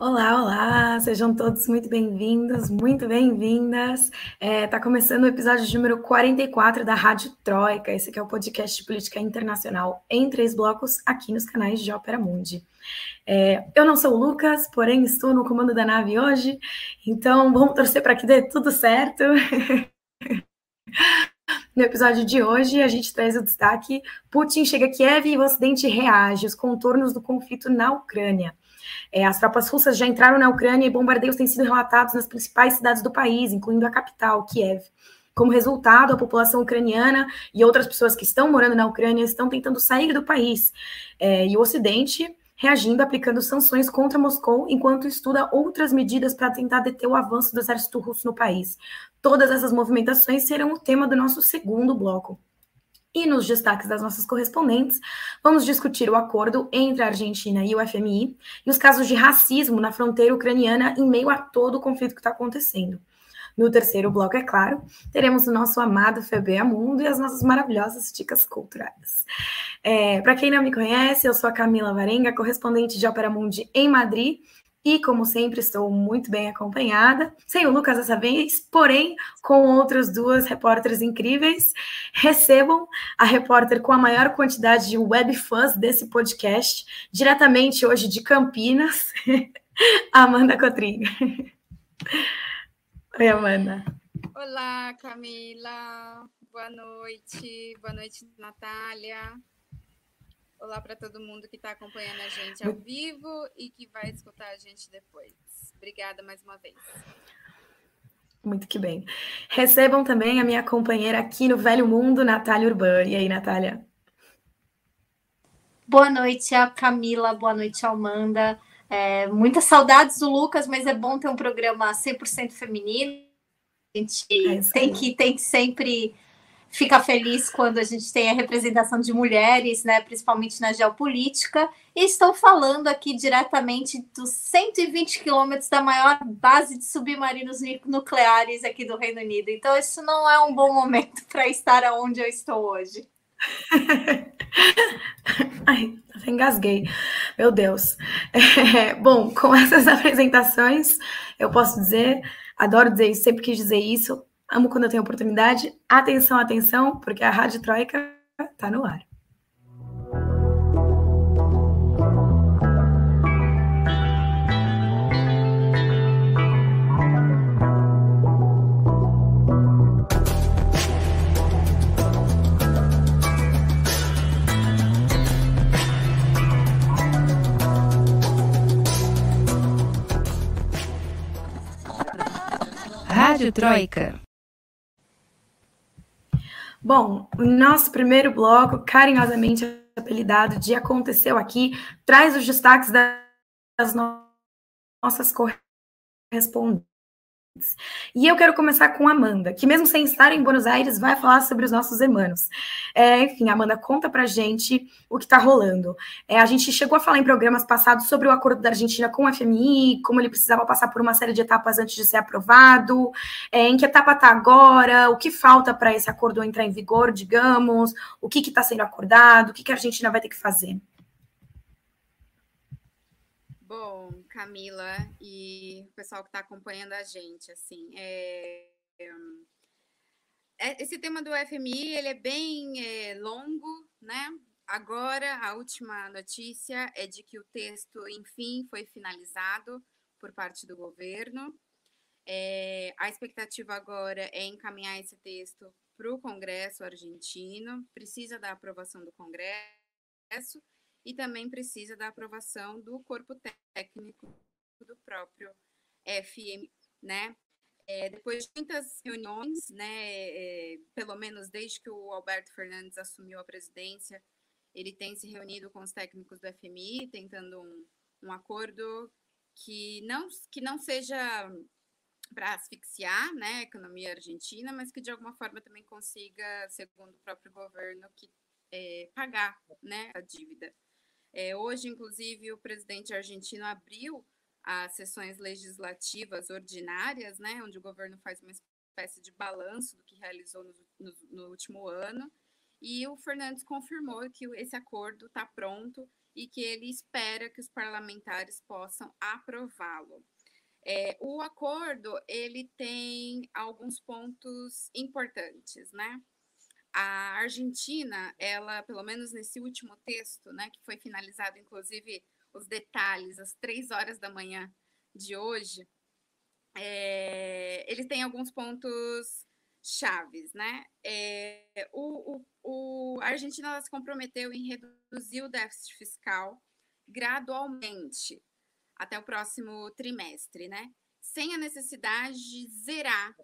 Olá, olá, sejam todos muito bem-vindos, muito bem-vindas. Está é, tá começando o episódio número 44 da Rádio Troika, esse é o podcast de política internacional em três blocos aqui nos canais de Ópera Mundi. É, eu não sou o Lucas, porém estou no comando da nave hoje, então vamos torcer para que dê tudo certo. No episódio de hoje, a gente traz o destaque: Putin chega a Kiev e o Ocidente reage, os contornos do conflito na Ucrânia. É, as tropas russas já entraram na Ucrânia e bombardeios têm sido relatados nas principais cidades do país, incluindo a capital, Kiev. Como resultado, a população ucraniana e outras pessoas que estão morando na Ucrânia estão tentando sair do país. É, e o Ocidente reagindo, aplicando sanções contra Moscou, enquanto estuda outras medidas para tentar deter o avanço do exército russo no país. Todas essas movimentações serão o tema do nosso segundo bloco. E nos destaques das nossas correspondentes, vamos discutir o acordo entre a Argentina e o FMI e os casos de racismo na fronteira ucraniana em meio a todo o conflito que está acontecendo. No terceiro bloco, é claro, teremos o nosso amado FBA Mundo e as nossas maravilhosas dicas culturais. É, Para quem não me conhece, eu sou a Camila Varenga, correspondente de Ópera Mundi em Madrid, e, como sempre, estou muito bem acompanhada, sem o Lucas dessa vez, porém com outras duas repórteres incríveis. Recebam a repórter com a maior quantidade de web fãs desse podcast, diretamente hoje de Campinas, Amanda Cotrim. Oi, Amanda. Olá, Camila. Boa noite. Boa noite, Natália. Olá para todo mundo que está acompanhando a gente ao vivo e que vai escutar a gente depois. Obrigada mais uma vez. Muito que bem. Recebam também a minha companheira aqui no Velho Mundo, Natália Urban. E aí, Natália? Boa noite, a Camila. Boa noite, Amanda. É, muitas saudades do Lucas, mas é bom ter um programa 100% feminino. A gente é tem, que, tem que sempre fica feliz quando a gente tem a representação de mulheres, né, principalmente na geopolítica. E estou falando aqui diretamente dos 120 quilômetros da maior base de submarinos nucleares aqui do Reino Unido. Então, isso não é um bom momento para estar onde eu estou hoje. Ai, engasguei. Meu Deus. É, bom, com essas apresentações, eu posso dizer, adoro dizer isso, sempre quis dizer isso, Amo quando eu tenho oportunidade. Atenção, atenção, porque a Rádio Troika está no ar. Rádio Troika. Bom, o nosso primeiro bloco, carinhosamente apelidado de Aconteceu Aqui, traz os destaques das nossas correspondentes. E eu quero começar com Amanda, que mesmo sem estar em Buenos Aires, vai falar sobre os nossos irmãos. É, enfim, Amanda, conta pra gente o que está rolando. É, a gente chegou a falar em programas passados sobre o acordo da Argentina com a FMI, como ele precisava passar por uma série de etapas antes de ser aprovado, é, em que etapa está agora, o que falta para esse acordo entrar em vigor, digamos, o que está sendo acordado, o que, que a Argentina vai ter que fazer. Bom, Camila e o pessoal que está acompanhando a gente, assim, é, é, esse tema do FMI ele é bem é, longo, né? Agora a última notícia é de que o texto, enfim, foi finalizado por parte do governo. É, a expectativa agora é encaminhar esse texto para o Congresso argentino, precisa da aprovação do Congresso e também precisa da aprovação do corpo técnico do próprio FM, né? É, depois de muitas reuniões, né, é, pelo menos desde que o Alberto Fernandes assumiu a presidência, ele tem se reunido com os técnicos do FMI, tentando um, um acordo que não, que não seja para asfixiar né, a economia argentina, mas que de alguma forma também consiga, segundo o próprio governo, que, é, pagar né, a dívida. É, hoje, inclusive, o presidente argentino abriu as sessões legislativas ordinárias, né, onde o governo faz uma espécie de balanço do que realizou no, no, no último ano, e o Fernandes confirmou que esse acordo está pronto e que ele espera que os parlamentares possam aprová-lo. É, o acordo ele tem alguns pontos importantes, né? A Argentina, ela, pelo menos nesse último texto, né, que foi finalizado, inclusive os detalhes, às três horas da manhã de hoje, é, ele tem alguns pontos chaves, né? É, o, o, o, a Argentina se comprometeu em reduzir o déficit fiscal gradualmente até o próximo trimestre, né? Sem a necessidade de zerar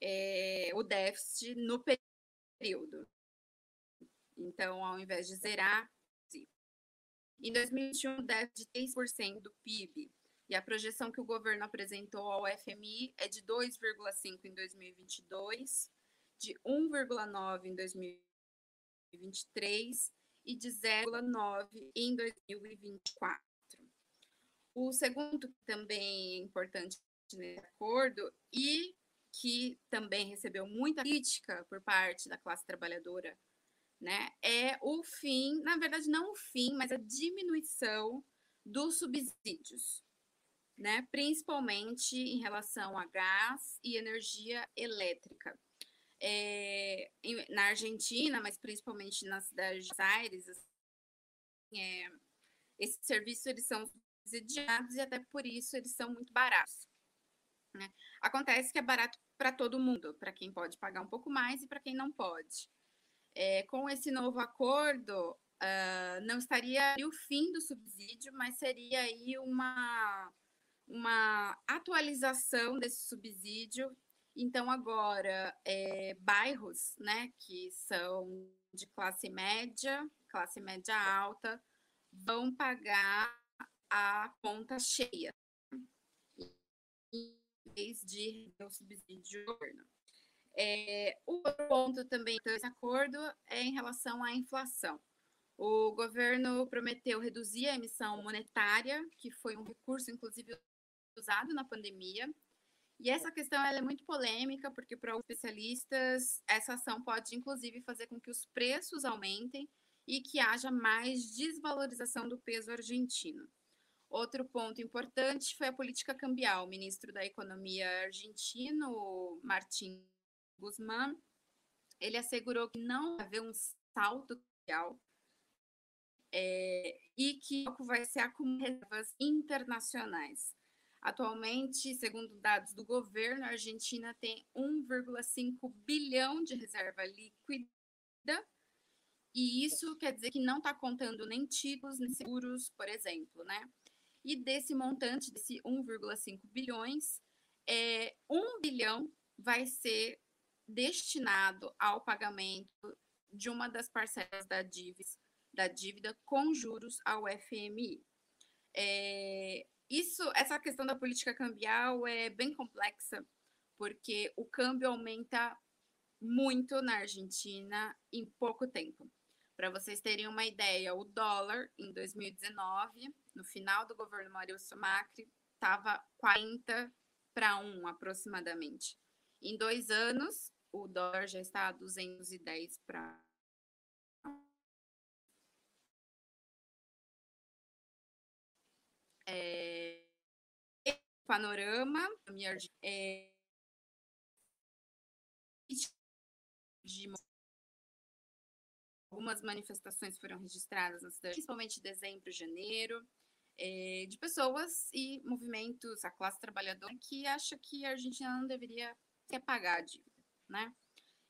é, o déficit no período. Então, ao invés de zerar, em 2021, o déficit de 3% do PIB. E a projeção que o governo apresentou ao FMI é de 2,5% em 2022, de 1,9% em 2023 e de 0,9% em 2024. O segundo, também é importante nesse acordo, e que também recebeu muita crítica por parte da classe trabalhadora, né, é o fim, na verdade, não o fim, mas a diminuição dos subsídios, né, principalmente em relação a gás e energia elétrica. É, na Argentina, mas principalmente na cidade de Buenos Aires, assim, é, esses serviços eles são subsidiados e até por isso eles são muito baratos. Né? Acontece que é barato para todo mundo, para quem pode pagar um pouco mais e para quem não pode. É, com esse novo acordo, uh, não estaria o fim do subsídio, mas seria aí uma, uma atualização desse subsídio. Então, agora, é, bairros né, que são de classe média, classe média alta, vão pagar a conta cheia, em vez de o subsídio do governo. É, o ponto também desse acordo é em relação à inflação. O governo prometeu reduzir a emissão monetária, que foi um recurso, inclusive, usado na pandemia. E essa questão é muito polêmica, porque, para os especialistas, essa ação pode, inclusive, fazer com que os preços aumentem e que haja mais desvalorização do peso argentino. Outro ponto importante foi a política cambial. O ministro da Economia argentino, Martin Guzmán, ele assegurou que não vai haver um salto cambial é, e que vai ser acumulado reservas internacionais. Atualmente, segundo dados do governo, a Argentina tem 1,5 bilhão de reserva líquida, e isso quer dizer que não está contando nem títulos, nem seguros, por exemplo, né? E desse montante, desse 1,5 bilhões, é, 1 bilhão vai ser destinado ao pagamento de uma das parcelas da dívida, da dívida com juros ao FMI. É, isso, essa questão da política cambial é bem complexa, porque o câmbio aumenta muito na Argentina em pouco tempo. Para vocês terem uma ideia, o dólar em 2019, no final do governo Maurício Macri, estava 40 para 1 aproximadamente. Em dois anos, o dólar já está a 210 para é, panorama é, de Algumas manifestações foram registradas na cidade, principalmente em dezembro e janeiro, é, de pessoas e movimentos, a classe trabalhadora, que acha que a Argentina não deveria ter pagar a dívida, né?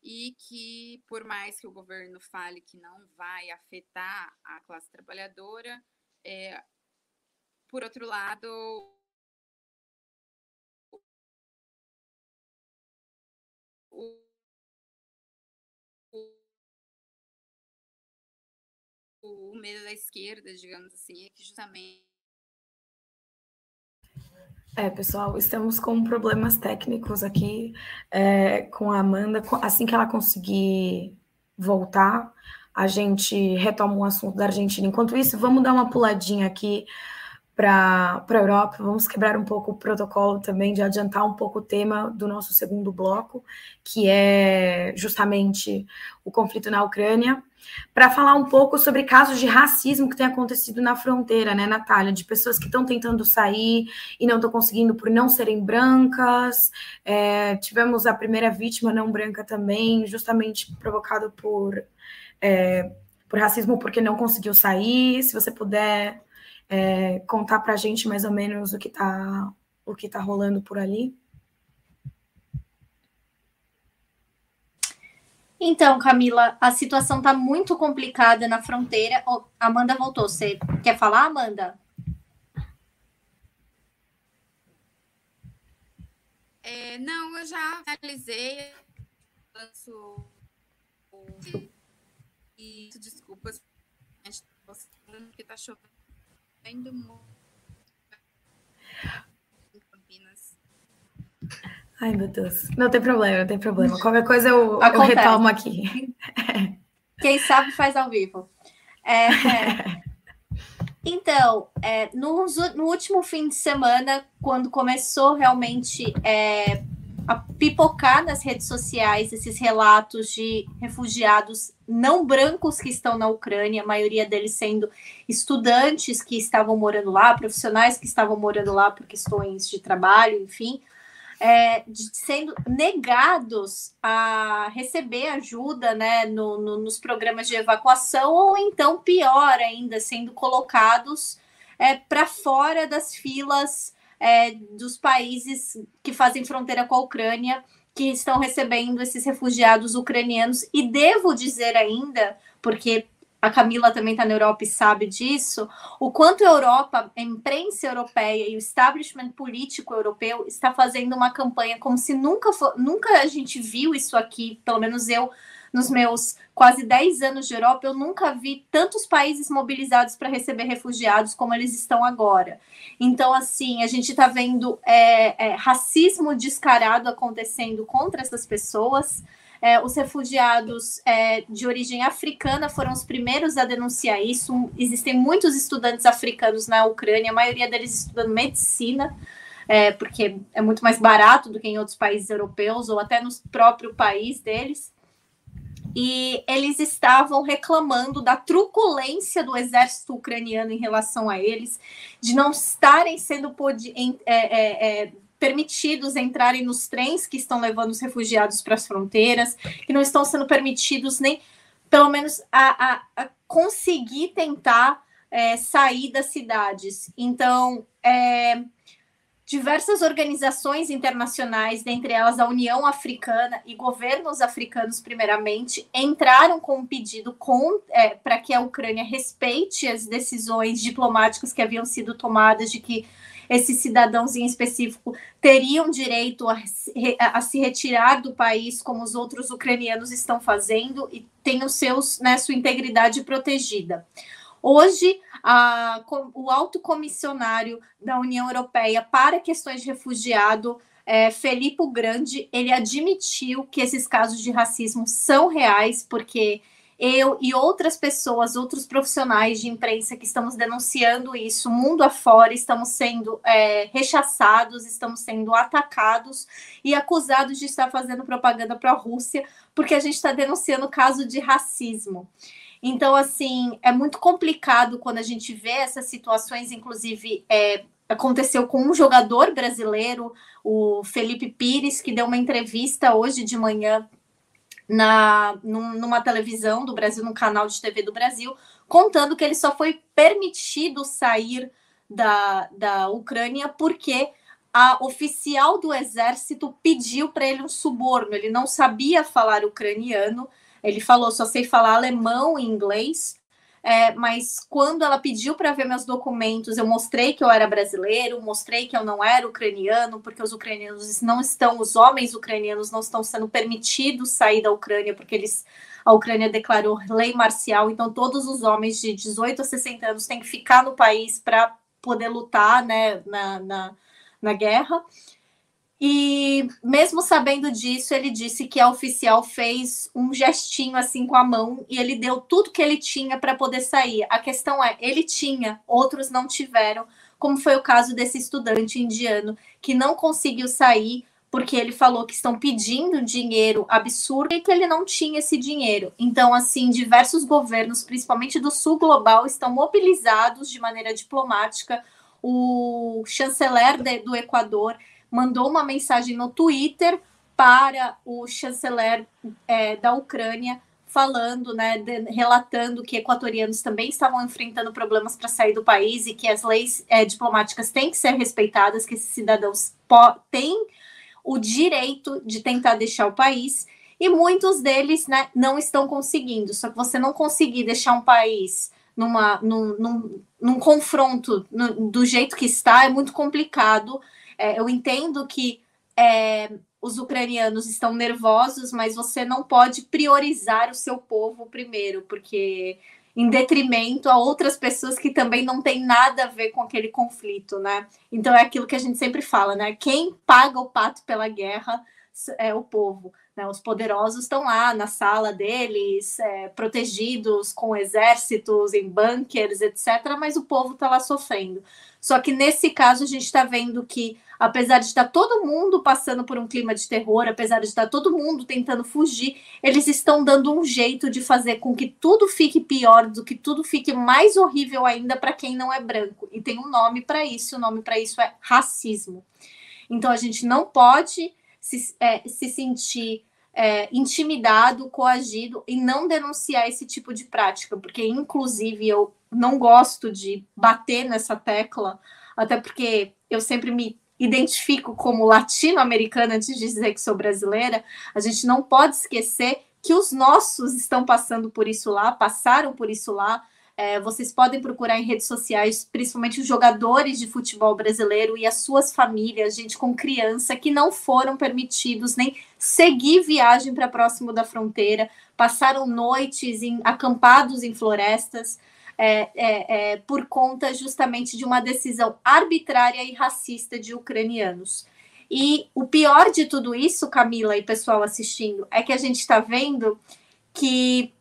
E que, por mais que o governo fale que não vai afetar a classe trabalhadora, é, por outro lado, o medo da esquerda, digamos assim, é que justamente. É, pessoal, estamos com problemas técnicos aqui é, com a Amanda. Assim que ela conseguir voltar, a gente retoma o assunto da Argentina. Enquanto isso, vamos dar uma puladinha aqui para a Europa. Vamos quebrar um pouco o protocolo também de adiantar um pouco o tema do nosso segundo bloco, que é justamente o conflito na Ucrânia. Para falar um pouco sobre casos de racismo que tem acontecido na fronteira, né, Natália? De pessoas que estão tentando sair e não estão conseguindo por não serem brancas. É, tivemos a primeira vítima não branca também, justamente provocado por, é, por racismo porque não conseguiu sair. Se você puder é, contar para a gente mais ou menos o que está o que tá rolando por ali. Então, Camila, a situação está muito complicada na fronteira. Oh, Amanda voltou. Você quer falar, Amanda? É, não, eu já analisei. E desculpas, porque está chovendo muito Ai, meu Deus. Não tem problema, não tem problema. Qualquer coisa eu, eu retomo aqui. Quem sabe faz ao vivo. É, é. Então, é, no, no, último fim de semana, quando começou realmente é, a pipocar nas redes sociais esses relatos de refugiados não brancos que estão na Ucrânia, a maioria deles sendo estudantes que estavam morando lá, profissionais que estavam morando lá por questões de trabalho, enfim é, sendo negados a receber ajuda né, no, no, nos programas de evacuação, ou então, pior ainda, sendo colocados é, para fora das filas é, dos países que fazem fronteira com a Ucrânia, que estão recebendo esses refugiados ucranianos. E devo dizer ainda, porque a Camila também está na Europa e sabe disso, o quanto a Europa, a imprensa europeia e o establishment político europeu está fazendo uma campanha como se nunca, for, nunca a gente viu isso aqui, pelo menos eu, nos meus quase 10 anos de Europa, eu nunca vi tantos países mobilizados para receber refugiados como eles estão agora. Então, assim, a gente está vendo é, é, racismo descarado acontecendo contra essas pessoas. É, os refugiados é, de origem africana foram os primeiros a denunciar isso. Existem muitos estudantes africanos na Ucrânia, a maioria deles estudando medicina, é, porque é muito mais barato do que em outros países europeus ou até no próprio país deles. E eles estavam reclamando da truculência do exército ucraniano em relação a eles, de não estarem sendo é, é, é, permitidos entrarem nos trens que estão levando os refugiados para as fronteiras, que não estão sendo permitidos nem, pelo menos, a, a, a conseguir tentar é, sair das cidades. Então, é, diversas organizações internacionais, dentre elas a União Africana e governos africanos, primeiramente, entraram com um pedido é, para que a Ucrânia respeite as decisões diplomáticas que haviam sido tomadas de que esses cidadãos em específico teriam direito a, a, se retirar do país, como os outros ucranianos estão fazendo, e tenham seus, né, sua integridade protegida. Hoje, a, o alto comissionário da União Europeia para questões de refugiado, é, Felipe Grande, ele admitiu que esses casos de racismo são reais, porque eu e outras pessoas, outros profissionais de imprensa que estamos denunciando isso, mundo afora, estamos sendo é, rechaçados, estamos sendo atacados e acusados de estar fazendo propaganda para a Rússia, porque a gente está denunciando caso de racismo. Então, assim, é muito complicado quando a gente vê essas situações, inclusive. É, aconteceu com um jogador brasileiro, o Felipe Pires, que deu uma entrevista hoje de manhã na, numa televisão do Brasil, num canal de TV do Brasil, contando que ele só foi permitido sair da, da Ucrânia porque a oficial do exército pediu para ele um suborno. Ele não sabia falar ucraniano, ele falou: só sei falar alemão e inglês. É, mas quando ela pediu para ver meus documentos, eu mostrei que eu era brasileiro, mostrei que eu não era ucraniano, porque os ucranianos não estão, os homens ucranianos não estão sendo permitidos sair da Ucrânia, porque eles a Ucrânia declarou lei marcial, então todos os homens de 18 a 60 anos têm que ficar no país para poder lutar né, na, na, na guerra. E mesmo sabendo disso, ele disse que a oficial fez um gestinho assim com a mão e ele deu tudo que ele tinha para poder sair. A questão é, ele tinha, outros não tiveram, como foi o caso desse estudante indiano que não conseguiu sair porque ele falou que estão pedindo dinheiro absurdo e que ele não tinha esse dinheiro. Então, assim, diversos governos, principalmente do sul global, estão mobilizados de maneira diplomática. O chanceler de, do Equador mandou uma mensagem no Twitter para o chanceler é, da Ucrânia falando, né, de, relatando que equatorianos também estavam enfrentando problemas para sair do país e que as leis é, diplomáticas têm que ser respeitadas, que esses cidadãos têm o direito de tentar deixar o país, e muitos deles né, não estão conseguindo. Só que você não conseguir deixar um país numa, num, num, num confronto no, do jeito que está é muito complicado. É, eu entendo que é, os ucranianos estão nervosos, mas você não pode priorizar o seu povo primeiro, porque em detrimento a outras pessoas que também não têm nada a ver com aquele conflito, né? Então é aquilo que a gente sempre fala, né? Quem paga o pato pela guerra é o povo. Né? Os poderosos estão lá na sala deles, é, protegidos com exércitos, em bunkers, etc. Mas o povo está lá sofrendo. Só que nesse caso a gente está vendo que apesar de estar todo mundo passando por um clima de terror, apesar de estar todo mundo tentando fugir, eles estão dando um jeito de fazer com que tudo fique pior, do que tudo fique mais horrível ainda para quem não é branco. E tem um nome para isso, o nome para isso é racismo. Então a gente não pode se, é, se sentir é, intimidado, coagido e não denunciar esse tipo de prática, porque inclusive eu não gosto de bater nessa tecla, até porque eu sempre me identifico como latino-americana antes de dizer que sou brasileira, a gente não pode esquecer que os nossos estão passando por isso lá, passaram por isso lá. É, vocês podem procurar em redes sociais, principalmente os jogadores de futebol brasileiro e as suas famílias, gente com criança, que não foram permitidos nem seguir viagem para próximo da fronteira, passaram noites em, acampados em florestas é, é, é, por conta justamente de uma decisão arbitrária e racista de ucranianos. E o pior de tudo isso, Camila e pessoal assistindo, é que a gente está vendo que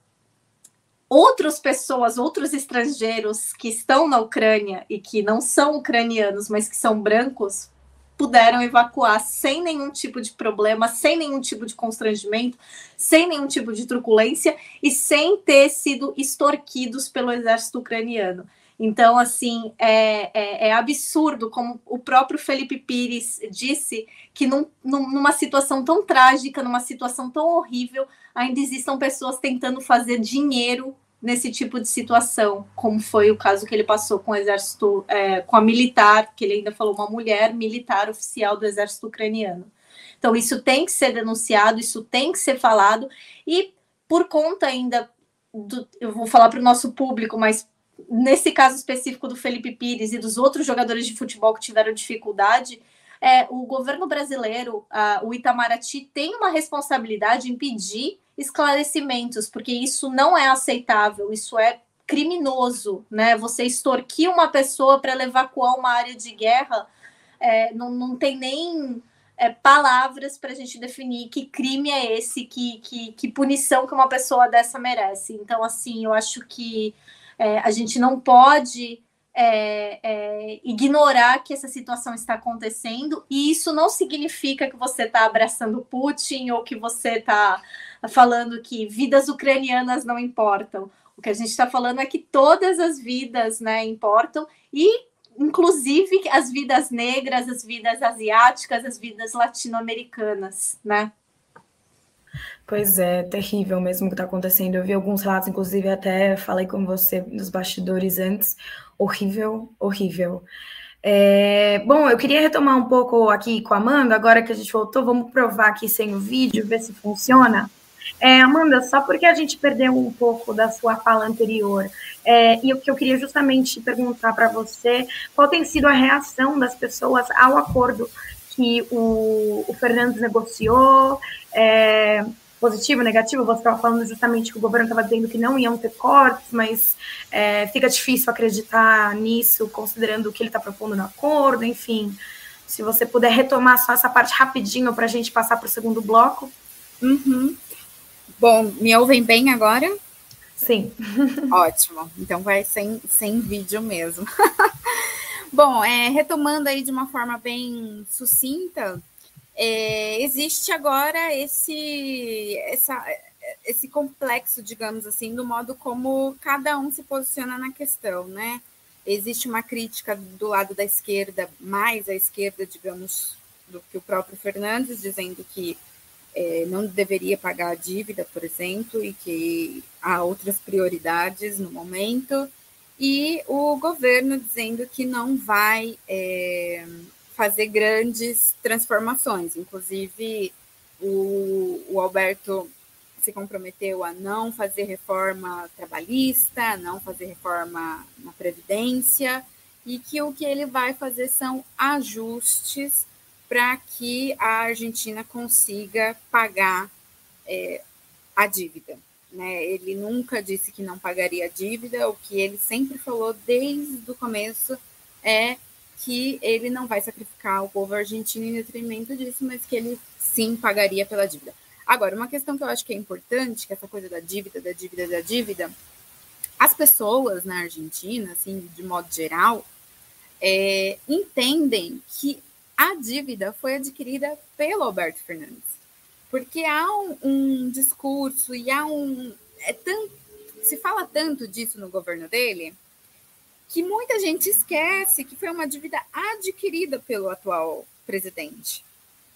outras pessoas, outros estrangeiros que estão na Ucrânia e que não são ucranianos, mas que são brancos, puderam evacuar sem nenhum tipo de problema, sem nenhum tipo de constrangimento, sem nenhum tipo de truculência e sem ter sido extorquidos pelo exército ucraniano. Então, assim, é, é, é, absurdo, como o próprio Felipe Pires disse, que num, numa situação tão trágica, numa situação tão horrível, ainda existam pessoas tentando fazer dinheiro nesse tipo de situação, como foi o caso que ele passou com o exército, é, com a militar, que ele ainda falou, uma mulher militar oficial do exército ucraniano. Então, isso tem que ser denunciado, isso tem que ser falado, e por conta ainda, do, eu vou falar para o nosso público, mas nesse caso específico do Felipe Pires e dos outros jogadores de futebol que tiveram dificuldade, é, o governo brasileiro, a, o Itamaraty, tem uma responsabilidade em pedir esclarecimentos, porque isso não é aceitável, isso é criminoso, né? Você extorquir uma pessoa para evacuar uma área de guerra, é, não, não tem nem é, palavras para a gente definir que crime é esse, que, que, que, punição que uma pessoa dessa merece. Então, assim, eu acho que é, a gente não pode é, é, ignorar que essa situação está acontecendo, e isso não significa que você está abraçando Putin ou que você está falando que vidas ucranianas não importam. O que a gente está falando é que todas as vidas né, importam, e inclusive as vidas negras, as vidas asiáticas, as vidas latino-americanas, né? Pois é, terrível mesmo o que está acontecendo. Eu vi alguns relatos, inclusive até falei com você nos bastidores antes. Horrível, horrível. É, bom, eu queria retomar um pouco aqui com a Amanda, agora que a gente voltou, vamos provar aqui sem o vídeo, ver se funciona. É, Amanda, só porque a gente perdeu um pouco da sua fala anterior, é, e o que eu queria justamente perguntar para você, qual tem sido a reação das pessoas ao acordo que o, o Fernandes negociou, é, positivo, negativo, você estava falando justamente que o governo estava dizendo que não iam ter cortes, mas é, fica difícil acreditar nisso, considerando o que ele está propondo no acordo, enfim. Se você puder retomar só essa parte rapidinho para a gente passar para o segundo bloco. Uhum. Bom, me ouvem bem agora? Sim. Ótimo. Então vai sem, sem vídeo mesmo. Bom, é, retomando aí de uma forma bem sucinta, é, existe agora esse, essa, esse complexo, digamos assim, do modo como cada um se posiciona na questão, né? Existe uma crítica do lado da esquerda, mais à esquerda, digamos, do que o próprio Fernandes, dizendo que é, não deveria pagar a dívida, por exemplo, e que há outras prioridades no momento, e o governo dizendo que não vai é, fazer grandes transformações. Inclusive, o, o Alberto se comprometeu a não fazer reforma trabalhista, não fazer reforma na Previdência, e que o que ele vai fazer são ajustes para que a Argentina consiga pagar é, a dívida. Né? Ele nunca disse que não pagaria a dívida, o que ele sempre falou desde o começo é que ele não vai sacrificar o povo argentino em detrimento disso, mas que ele sim pagaria pela dívida. Agora, uma questão que eu acho que é importante, que é essa coisa da dívida, da dívida, da dívida, as pessoas na Argentina, assim, de modo geral, é, entendem que a dívida foi adquirida pelo Alberto Fernandes. Porque há um, um discurso e há um. É tão, se fala tanto disso no governo dele que muita gente esquece que foi uma dívida adquirida pelo atual presidente,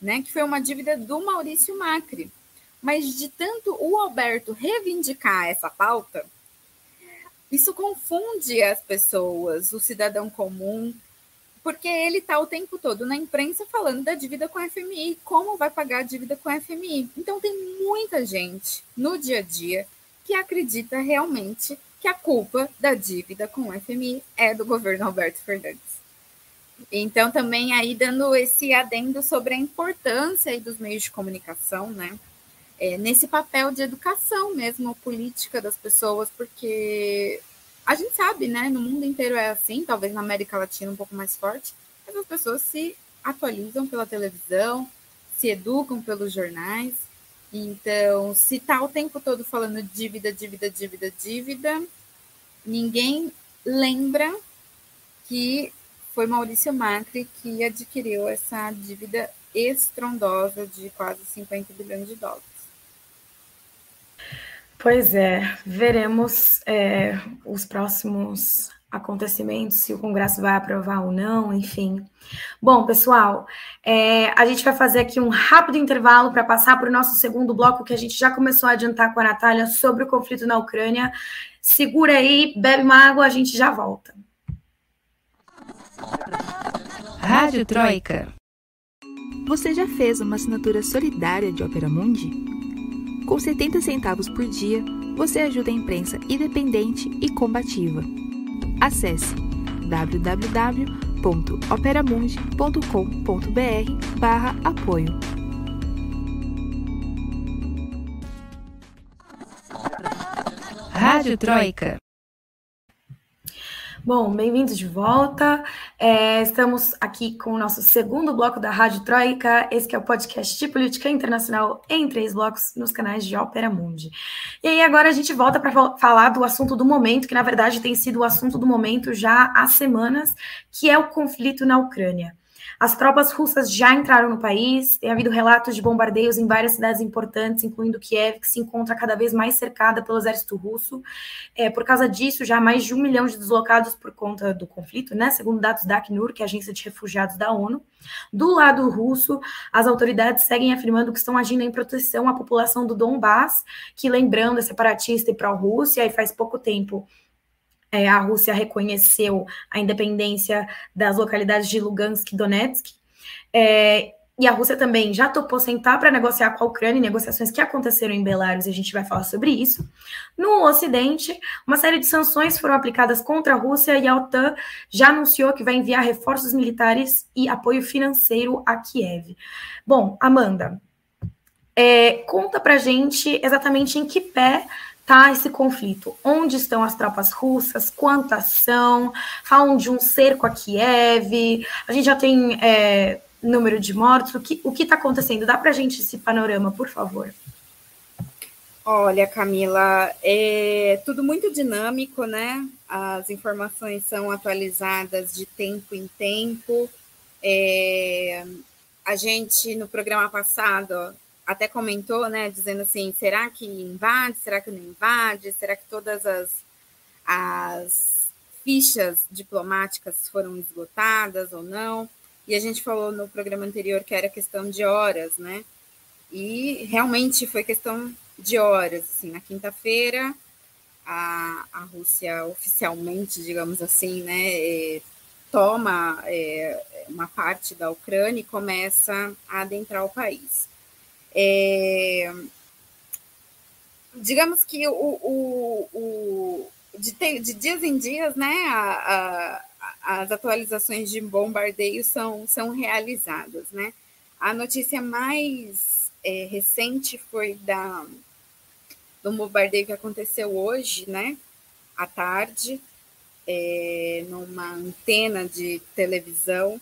né? Que foi uma dívida do Maurício Macri. Mas de tanto o Alberto reivindicar essa pauta, isso confunde as pessoas, o cidadão comum, porque ele está o tempo todo na imprensa falando da dívida com a FMI, como vai pagar a dívida com a FMI. Então tem muita gente no dia a dia que acredita realmente que a culpa da dívida com o FMI é do governo Alberto Fernandes. Então também aí dando esse adendo sobre a importância dos meios de comunicação, né? É, nesse papel de educação mesmo política das pessoas, porque a gente sabe, né? No mundo inteiro é assim, talvez na América Latina um pouco mais forte, mas as pessoas se atualizam pela televisão, se educam pelos jornais. Então, se tá o tempo todo falando dívida, dívida, dívida, dívida, ninguém lembra que foi Maurício Macri que adquiriu essa dívida estrondosa de quase 50 bilhões de dólares. Pois é, veremos é, os próximos acontecimentos, se o Congresso vai aprovar ou não, enfim. Bom, pessoal, é, a gente vai fazer aqui um rápido intervalo para passar para o nosso segundo bloco, que a gente já começou a adiantar com a Natália sobre o conflito na Ucrânia. Segura aí, bebe uma água, a gente já volta. Rádio Troika. Você já fez uma assinatura solidária de Opera Mundi? Com 70 centavos por dia, você ajuda a imprensa independente e combativa. Acesse www.operamundi.com.br/apoio. Rádio Troika. Bom, bem-vindos de volta. É, estamos aqui com o nosso segundo bloco da Rádio Troika. Esse é o podcast de política internacional em três blocos nos canais de Ópera Mundi. E aí agora a gente volta para falar do assunto do momento, que na verdade tem sido o assunto do momento já há semanas, que é o conflito na Ucrânia. As tropas russas já entraram no país, tem havido relatos de bombardeios em várias cidades importantes, incluindo Kiev, que se encontra cada vez mais cercada pelo exército russo. É, por causa disso, já mais de um milhão de deslocados por conta do conflito, né? Segundo dados da Acnur, que é a agência de refugiados da ONU. Do lado russo, as autoridades seguem afirmando que estão agindo em proteção à população do Donbass, que, lembrando, é separatista e pró-Rússia, e faz pouco tempo é, a Rússia reconheceu a independência das localidades de Lugansk e Donetsk. É, e a Rússia também já topou sentar para negociar com a Ucrânia, negociações que aconteceram em Belarus, e a gente vai falar sobre isso. No Ocidente, uma série de sanções foram aplicadas contra a Rússia e a OTAN já anunciou que vai enviar reforços militares e apoio financeiro a Kiev. Bom, Amanda, é, conta para gente exatamente em que pé tá esse conflito? Onde estão as tropas russas? Quantas são? Falam de um cerco a Kiev. A gente já tem é, número de mortos. O que o está acontecendo? Dá para a gente esse panorama, por favor? Olha, Camila, é tudo muito dinâmico, né? As informações são atualizadas de tempo em tempo. É, a gente, no programa passado, até comentou, né, dizendo assim, será que invade, será que não invade, será que todas as, as fichas diplomáticas foram esgotadas ou não? E a gente falou no programa anterior que era questão de horas, né? E realmente foi questão de horas, assim, na quinta-feira a, a Rússia oficialmente, digamos assim, né, é, toma é, uma parte da Ucrânia e começa a adentrar o país. É, digamos que o, o, o de, de, dias em dias, né, a, a, as atualizações de bombardeio são, são realizadas, né. A notícia mais é, recente foi da do bombardeio que aconteceu hoje, né, à tarde, é, numa antena de televisão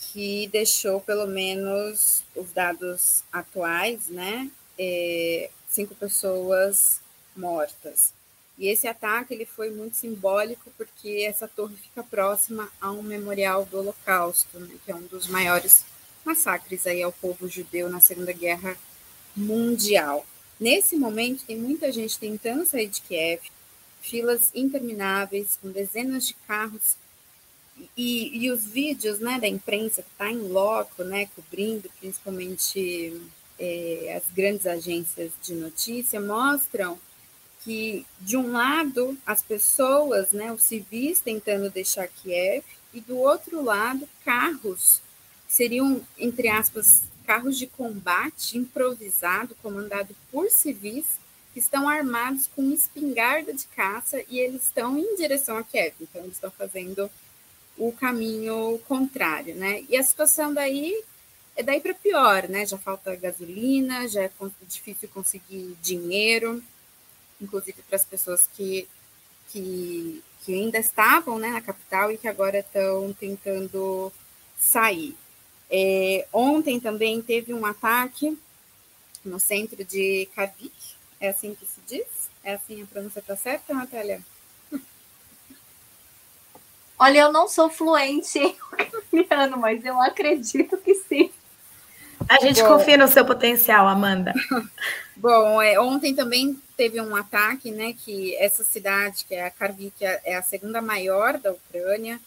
que deixou pelo menos os dados atuais, né, é, cinco pessoas mortas. E esse ataque ele foi muito simbólico porque essa torre fica próxima a um memorial do Holocausto, né, que é um dos maiores massacres aí ao povo judeu na Segunda Guerra Mundial. Nesse momento, tem muita gente tentando sair de Kiev, filas intermináveis, com dezenas de carros. E, e os vídeos né, da imprensa que está em loco, né, cobrindo principalmente é, as grandes agências de notícia, mostram que, de um lado, as pessoas, né, os civis tentando deixar Kiev, e do outro lado, carros seriam, entre aspas, carros de combate improvisado, comandado por civis, que estão armados com espingarda de caça e eles estão em direção a Kiev. Então, eles estão fazendo o caminho contrário, né? E a situação daí é daí para pior, né? Já falta gasolina, já é difícil conseguir dinheiro, inclusive para as pessoas que, que, que ainda estavam né, na capital e que agora estão tentando sair. É, ontem também teve um ataque no centro de Kavik, é assim que se diz? É assim a pronúncia está certa, Natália? Olha, eu não sou fluente em ucraniano, mas eu acredito que sim. A gente Bom, confia no seu potencial, Amanda. Bom, é, ontem também teve um ataque, né? Que essa cidade, que é a Kharkiv, é a segunda maior da Ucrânia,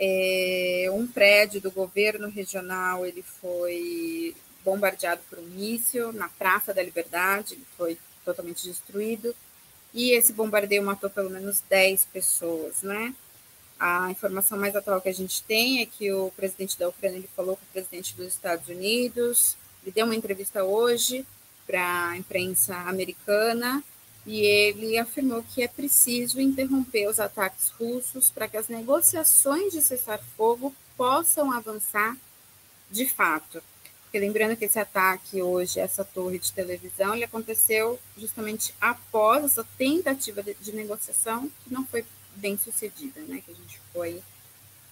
é, um prédio do governo regional ele foi bombardeado por um míssil na Praça da Liberdade, ele foi totalmente destruído, e esse bombardeio matou pelo menos 10 pessoas, né? A informação mais atual que a gente tem é que o presidente da Ucrânia ele falou com o presidente dos Estados Unidos, ele deu uma entrevista hoje para a imprensa americana, e ele afirmou que é preciso interromper os ataques russos para que as negociações de cessar-fogo possam avançar de fato. Porque lembrando que esse ataque hoje, essa torre de televisão, ele aconteceu justamente após essa tentativa de, de negociação que não foi bem sucedida, né? Que a gente foi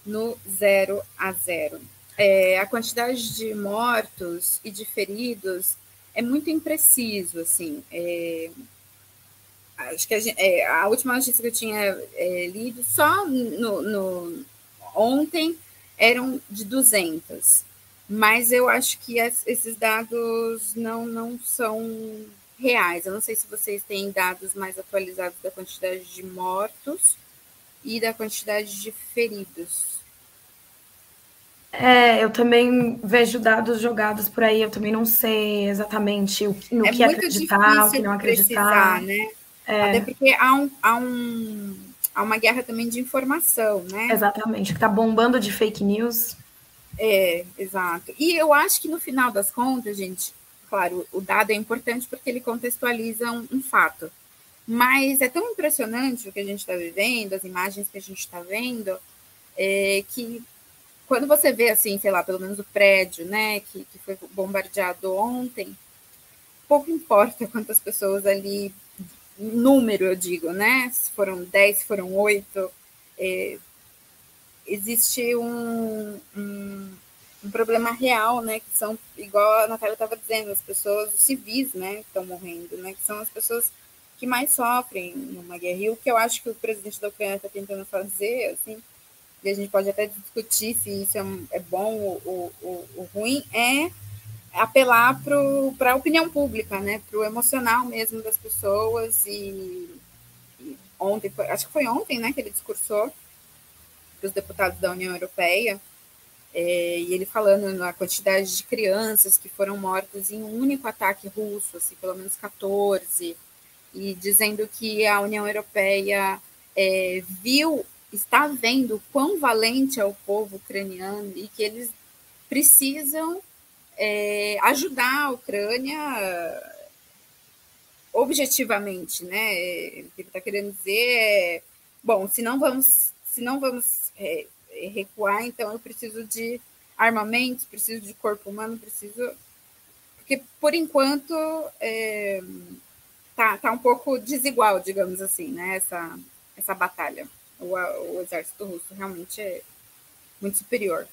no zero a zero. É, a quantidade de mortos e de feridos é muito impreciso, assim. É, acho que a, gente, é, a, última notícia que eu tinha é, lido, só no, no, ontem eram de 200. Mas eu acho que esses dados não, não são reais. Eu não sei se vocês têm dados mais atualizados da quantidade de mortos e da quantidade de feridos. É, eu também vejo dados jogados por aí, eu também não sei exatamente o, no é que acreditar, o que não acreditar. Né? É. Até porque há, um, há, um, há uma guerra também de informação, né? Exatamente, que está bombando de fake news. É, exato. E eu acho que no final das contas, gente, claro, o dado é importante porque ele contextualiza um, um fato. Mas é tão impressionante o que a gente está vivendo, as imagens que a gente está vendo, é, que quando você vê, assim, sei lá, pelo menos o prédio, né, que, que foi bombardeado ontem, pouco importa quantas pessoas ali número, eu digo, né? Se foram 10, se foram 8, é, existe um, um, um, problema real, né? Que são, igual a Natália estava dizendo, as pessoas, os civis, né? Estão morrendo, né? Que são as pessoas que mais sofrem numa guerra. E o que eu acho que o presidente da Ucrânia está tentando fazer, assim, e a gente pode até discutir se isso é, é bom ou, ou, ou, ruim, é apelar para a opinião pública, né? Para o emocional mesmo das pessoas. E, e ontem, acho que foi ontem, né, que ele discursou para os deputados da União Europeia, é, e ele falando na quantidade de crianças que foram mortas em um único ataque russo, assim, pelo menos 14, e dizendo que a União Europeia é, viu, está vendo quão valente é o povo ucraniano e que eles precisam é, ajudar a Ucrânia objetivamente, né? O que ele está querendo dizer é, bom, se não vamos, se não vamos é, recuar, então eu preciso de armamentos, preciso de corpo humano, preciso. Porque, por enquanto, é, tá, tá um pouco desigual, digamos assim, né? Essa, essa batalha. O, o exército russo realmente é muito superior.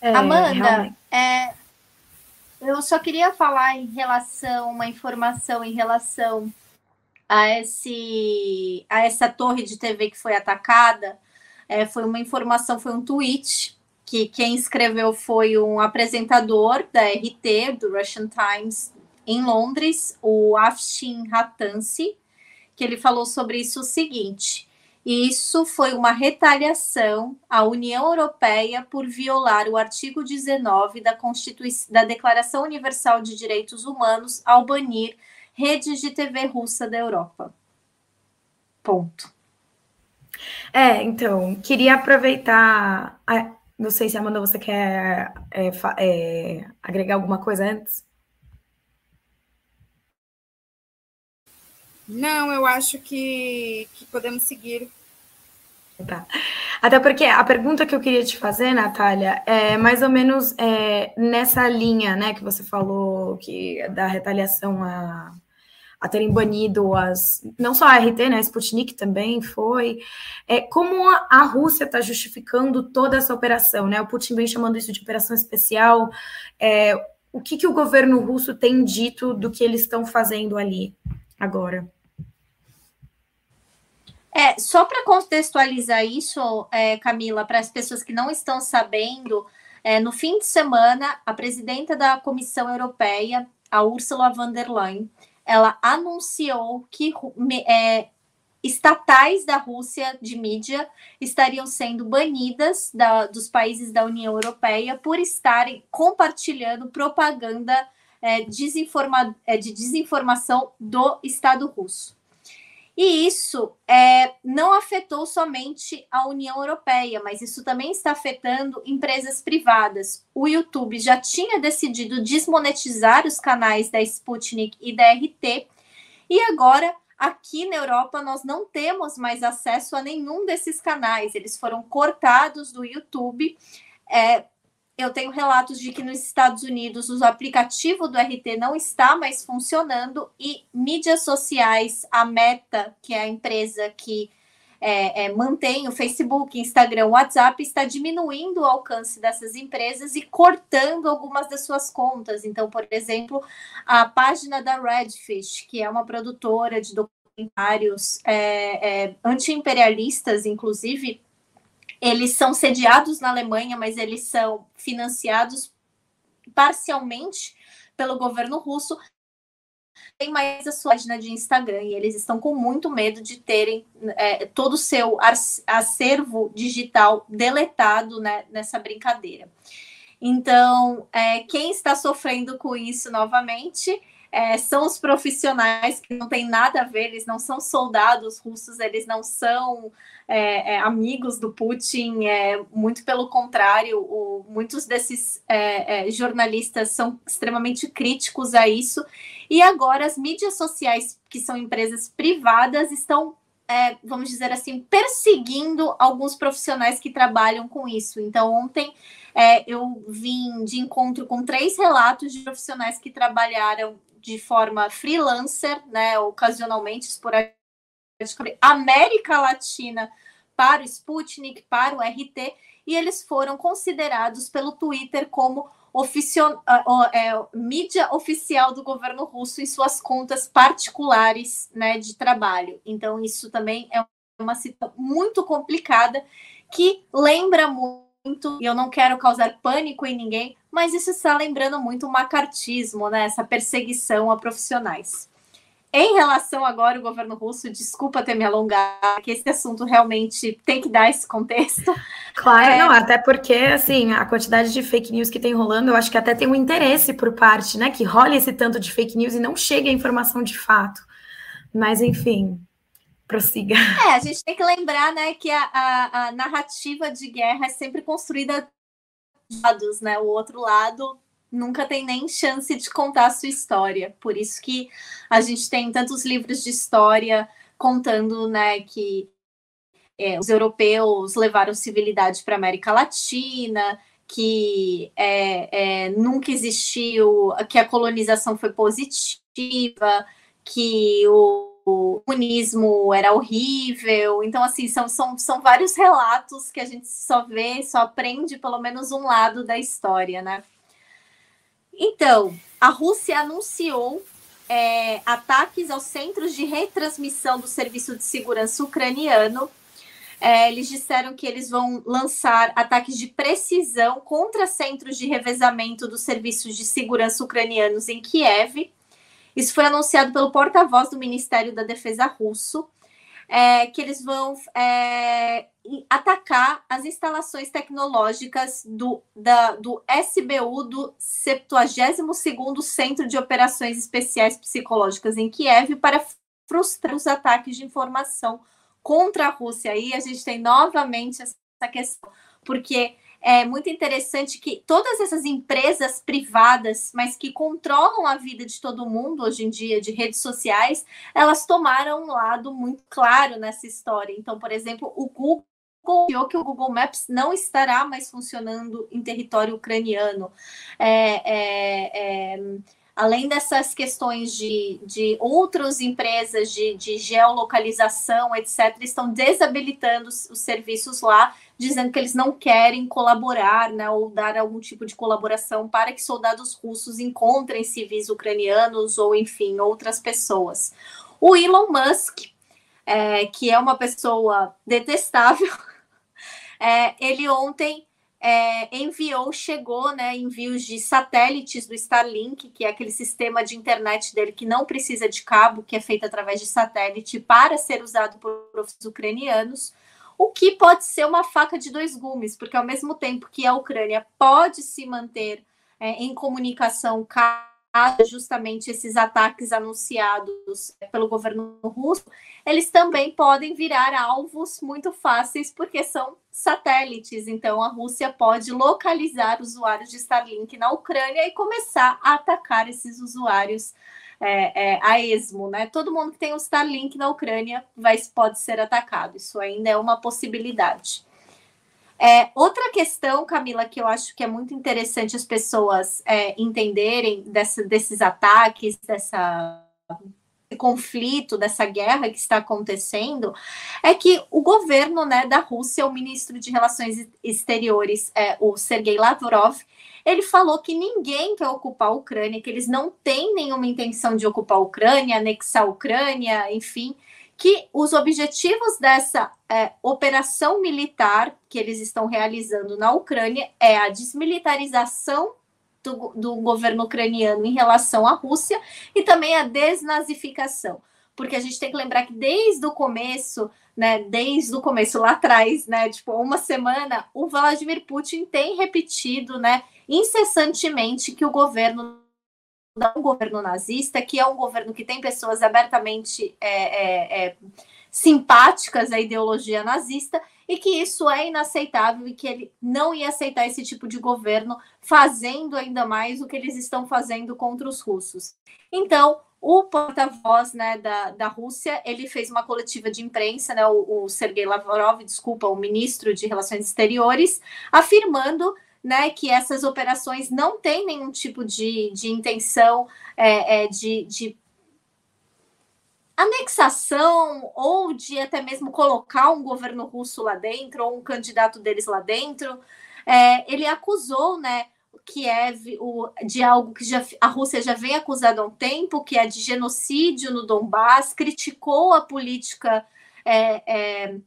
É, Amanda, é, eu só queria falar em relação, uma informação em relação a, esse, a essa torre de TV que foi atacada. É, foi uma informação, foi um tweet que quem escreveu foi um apresentador da RT, do Russian Times, em Londres, o Afshin Ratansi, que ele falou sobre isso o seguinte: isso foi uma retaliação à União Europeia por violar o artigo 19 da, da Declaração Universal de Direitos Humanos ao banir redes de TV russa da Europa. Ponto. É, então, queria aproveitar. Não sei se, Amanda, você quer é, é, agregar alguma coisa antes? Não, eu acho que, que podemos seguir. Tá. Até porque a pergunta que eu queria te fazer, Natália, é mais ou menos é, nessa linha, né, que você falou que da retaliação a, a terem banido as. Não só a RT, né? A Sputnik também foi. É, como a, a Rússia está justificando toda essa operação, né? O Putin vem chamando isso de operação especial. É, o que, que o governo russo tem dito do que eles estão fazendo ali agora? É, só para contextualizar isso, é, Camila, para as pessoas que não estão sabendo, é, no fim de semana, a presidenta da Comissão Europeia, a Ursula von der Leyen, ela anunciou que é, estatais da Rússia de mídia estariam sendo banidas da, dos países da União Europeia por estarem compartilhando propaganda é, desinforma, é, de desinformação do Estado russo. E isso é, não afetou somente a União Europeia, mas isso também está afetando empresas privadas. O YouTube já tinha decidido desmonetizar os canais da Sputnik e da RT, e agora aqui na Europa nós não temos mais acesso a nenhum desses canais. Eles foram cortados do YouTube. É, eu tenho relatos de que nos Estados Unidos o aplicativo do RT não está mais funcionando e mídias sociais, a Meta, que é a empresa que é, é, mantém o Facebook, Instagram, WhatsApp, está diminuindo o alcance dessas empresas e cortando algumas das suas contas. Então, por exemplo, a página da Redfish, que é uma produtora de documentários é, é anti-imperialistas, inclusive, eles são sediados na Alemanha, mas eles são financiados parcialmente pelo governo russo. Tem mais a sua página de Instagram e eles estão com muito medo de terem é, todo o seu acervo digital deletado né, nessa brincadeira. Então, é, quem está sofrendo com isso novamente é, são os profissionais que não têm nada a ver, eles não são soldados russos, eles não são é, é, amigos do Putin, é, muito pelo contrário, o, muitos desses é, é, jornalistas são extremamente críticos a isso, e agora as mídias sociais, que são empresas privadas, estão é, vamos dizer assim, perseguindo alguns profissionais que trabalham com isso. Então, ontem é, eu vim de encontro com três relatos de profissionais que trabalharam de forma freelancer, né, ocasionalmente, esporadicamente, América Latina para o Sputnik, para o RT, e eles foram considerados pelo Twitter como oficio, é, mídia oficial do governo russo em suas contas particulares né, de trabalho. Então, isso também é uma situação muito complicada que lembra muito, e eu não quero causar pânico em ninguém, mas isso está lembrando muito o macartismo, né? Essa perseguição a profissionais. Em relação agora ao governo russo, desculpa ter me alongado, que esse assunto realmente tem que dar esse contexto. Claro, é... não, até porque, assim, a quantidade de fake news que tem rolando, eu acho que até tem um interesse por parte, né, que role esse tanto de fake news e não chegue a informação de fato. Mas, enfim, prossiga. É, a gente tem que lembrar, né, que a, a, a narrativa de guerra é sempre construída lados, né? O outro lado nunca tem nem chance de contar a sua história. Por isso que a gente tem tantos livros de história contando, né, que é, os europeus levaram civilidade para a América Latina, que é, é, nunca existiu, que a colonização foi positiva, que o o comunismo era horrível. Então, assim, são, são, são vários relatos que a gente só vê, só aprende pelo menos um lado da história, né? Então, a Rússia anunciou é, ataques aos centros de retransmissão do Serviço de Segurança ucraniano. É, eles disseram que eles vão lançar ataques de precisão contra centros de revezamento dos serviços de segurança ucranianos em Kiev. Isso foi anunciado pelo porta-voz do Ministério da Defesa russo é, que eles vão é, atacar as instalações tecnológicas do, da, do SBU, do 72º Centro de Operações Especiais Psicológicas em Kiev, para frustrar os ataques de informação contra a Rússia. Aí a gente tem novamente essa questão, porque é muito interessante que todas essas empresas privadas, mas que controlam a vida de todo mundo hoje em dia, de redes sociais, elas tomaram um lado muito claro nessa história. Então, por exemplo, o Google confiou que o Google Maps não estará mais funcionando em território ucraniano. É, é, é, além dessas questões de, de outras empresas de, de geolocalização, etc., estão desabilitando os, os serviços lá dizendo que eles não querem colaborar, né, ou dar algum tipo de colaboração para que soldados russos encontrem civis ucranianos ou, enfim, outras pessoas. O Elon Musk, é, que é uma pessoa detestável, é, ele ontem é, enviou, chegou, né, envios de satélites do Starlink, que é aquele sistema de internet dele que não precisa de cabo, que é feito através de satélite, para ser usado por professores ucranianos o que pode ser uma faca de dois gumes, porque ao mesmo tempo que a Ucrânia pode se manter é, em comunicação justamente esses ataques anunciados pelo governo russo, eles também podem virar alvos muito fáceis, porque são satélites. Então, a Rússia pode localizar usuários de Starlink na Ucrânia e começar a atacar esses usuários é, é, a esmo, né? Todo mundo que tem o Starlink na Ucrânia vai, pode ser atacado. Isso ainda é uma possibilidade. É, outra questão, Camila, que eu acho que é muito interessante as pessoas é, entenderem dessa, desses ataques, dessa conflito, dessa guerra que está acontecendo, é que o governo né, da Rússia, o ministro de Relações Exteriores, é, o Sergei Lavrov, ele falou que ninguém quer ocupar a Ucrânia, que eles não têm nenhuma intenção de ocupar a Ucrânia, anexar a Ucrânia, enfim, que os objetivos dessa é, operação militar que eles estão realizando na Ucrânia é a desmilitarização do, do governo ucraniano em relação à Rússia e também a desnazificação. Porque a gente tem que lembrar que desde o começo, né, desde o começo lá atrás, né, tipo uma semana, o Vladimir Putin tem repetido, né, incessantemente que o governo é um governo nazista, que é um governo que tem pessoas abertamente é, é, é, simpáticas à ideologia nazista e que isso é inaceitável e que ele não ia aceitar esse tipo de governo fazendo ainda mais o que eles estão fazendo contra os russos. Então, o porta-voz né, da, da Rússia, ele fez uma coletiva de imprensa, né, o, o Sergei Lavrov, desculpa, o ministro de Relações Exteriores, afirmando né, que essas operações não têm nenhum tipo de, de intenção é, é, de, de anexação ou de até mesmo colocar um governo russo lá dentro ou um candidato deles lá dentro. É, ele acusou, né, Kiev o, de algo que já, a Rússia já vem acusada há um tempo, que é de genocídio no Donbass, criticou a política é, é,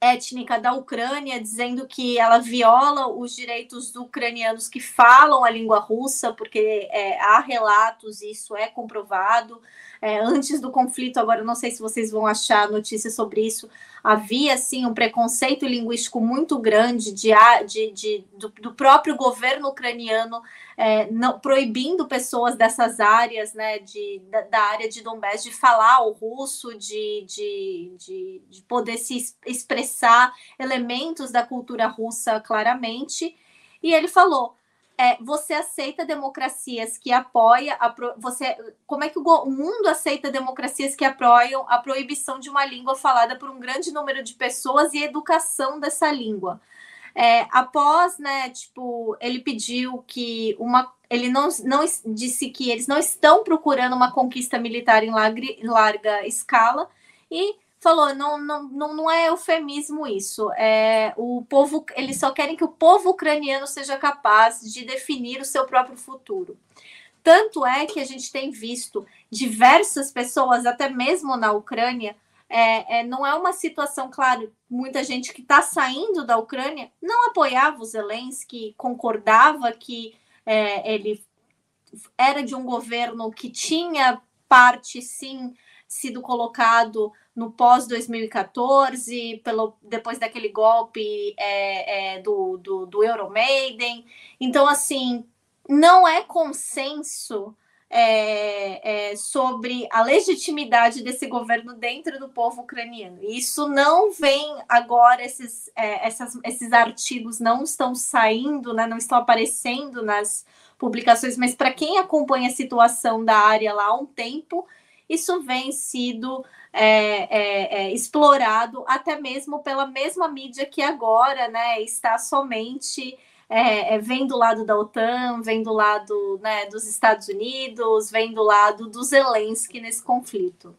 étnica da Ucrânia, dizendo que ela viola os direitos ucranianos que falam a língua russa, porque é, há relatos, isso é comprovado. É, antes do conflito, agora não sei se vocês vão achar notícias sobre isso, havia sim um preconceito linguístico muito grande de, de, de do, do, próprio governo ucraniano é, não, proibindo pessoas dessas áreas, né, de, da, da, área de Donbass, de falar o russo, de, de, de, de poder se expressar elementos da cultura russa claramente. E ele falou: é, você aceita democracias que apoia a pro, você como é que o, mundo aceita democracias que apoiam a proibição de uma língua falada por um grande número de pessoas e educação dessa língua? É, após né tipo ele pediu que uma ele não, não disse que eles não estão procurando uma conquista militar em larga, larga escala e falou, não, não, não, não é eufemismo isso. É, o povo, eles só querem que o povo ucraniano seja capaz de definir o seu próprio futuro. Tanto é que a gente tem visto diversas pessoas, até mesmo na Ucrânia, é, é, não é uma situação, claro, muita gente que está saindo da Ucrânia não apoiava o Zelensky, concordava que é, ele era de um governo que tinha parte, sim, sido colocado no pós 2014, pelo, depois daquele golpe é, é, do, do, do Euromaiden. Então, assim, não é consenso é, é, sobre a legitimidade desse governo dentro do povo ucraniano. Isso não vem agora, esses, é, essas, esses artigos não estão saindo, né, não estão aparecendo nas publicações, mas para quem acompanha a situação da área lá há um tempo, isso vem sido é, é, é, explorado até mesmo pela mesma mídia que agora né, está somente é, é, vem do lado da OTAN, vem do lado né, dos Estados Unidos, vem do lado do Zelensky nesse conflito.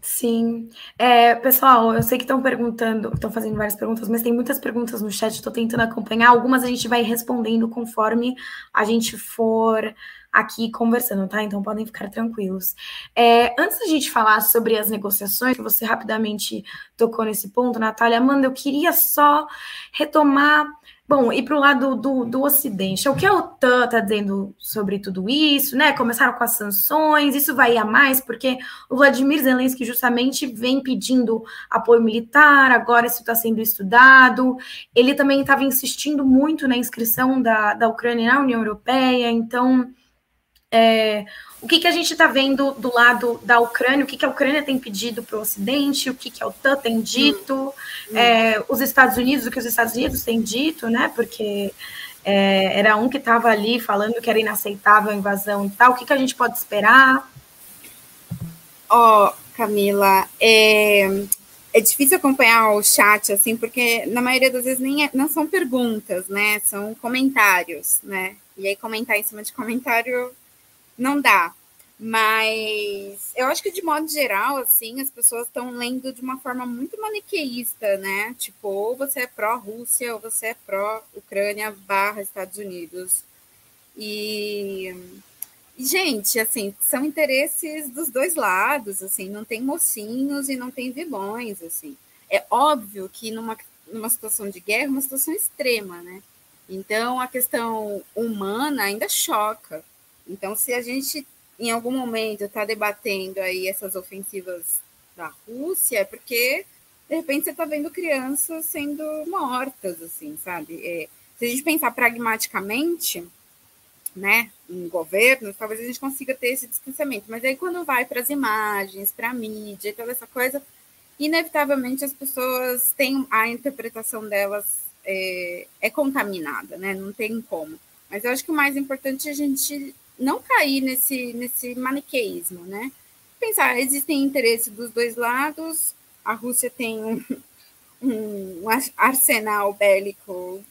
Sim. É, pessoal, eu sei que estão perguntando, estão fazendo várias perguntas, mas tem muitas perguntas no chat, estou tentando acompanhar. Algumas a gente vai respondendo conforme a gente for aqui conversando, tá? Então podem ficar tranquilos. É, antes da gente falar sobre as negociações, que você rapidamente tocou nesse ponto, Natália, Amanda, eu queria só retomar. Bom, e para o lado do, do Ocidente, o que a OTAN está dizendo sobre tudo isso, né? Começaram com as sanções, isso vai a mais, porque o Vladimir Zelensky justamente vem pedindo apoio militar, agora isso está sendo estudado. Ele também estava insistindo muito na inscrição da, da Ucrânia na União Europeia, então é, o que, que a gente está vendo do lado da Ucrânia, o que, que a Ucrânia tem pedido para o Ocidente, o que, que a OTAN tem dito, hum. é, os Estados Unidos, o que os Estados Unidos têm dito, né? Porque é, era um que estava ali falando que era inaceitável a invasão e tal. O que, que a gente pode esperar? Ó, oh, Camila, é, é difícil acompanhar o chat, assim, porque na maioria das vezes nem é, não são perguntas, né? São comentários, né? E aí comentar em cima de comentário não dá. Mas eu acho que, de modo geral, assim, as pessoas estão lendo de uma forma muito maniqueísta, né? Tipo, ou você é pró-Rússia ou você é pró-Ucrânia barra Estados Unidos. E, gente, assim, são interesses dos dois lados, assim, não tem mocinhos e não tem vilões, assim. É óbvio que numa, numa situação de guerra, uma situação extrema, né? Então, a questão humana ainda choca. Então, se a gente em algum momento está debatendo aí essas ofensivas da Rússia, é porque de repente você está vendo crianças sendo mortas, assim, sabe? É, se a gente pensar pragmaticamente, né, em governo, talvez a gente consiga ter esse distanciamento. Mas aí quando vai para as imagens, para a mídia e toda essa coisa, inevitavelmente as pessoas têm a interpretação delas é, é contaminada, né? Não tem como. Mas eu acho que o mais importante é a gente não cair nesse, nesse maniqueísmo, né? Pensar, existem interesses dos dois lados, a Rússia tem um, um arsenal bélico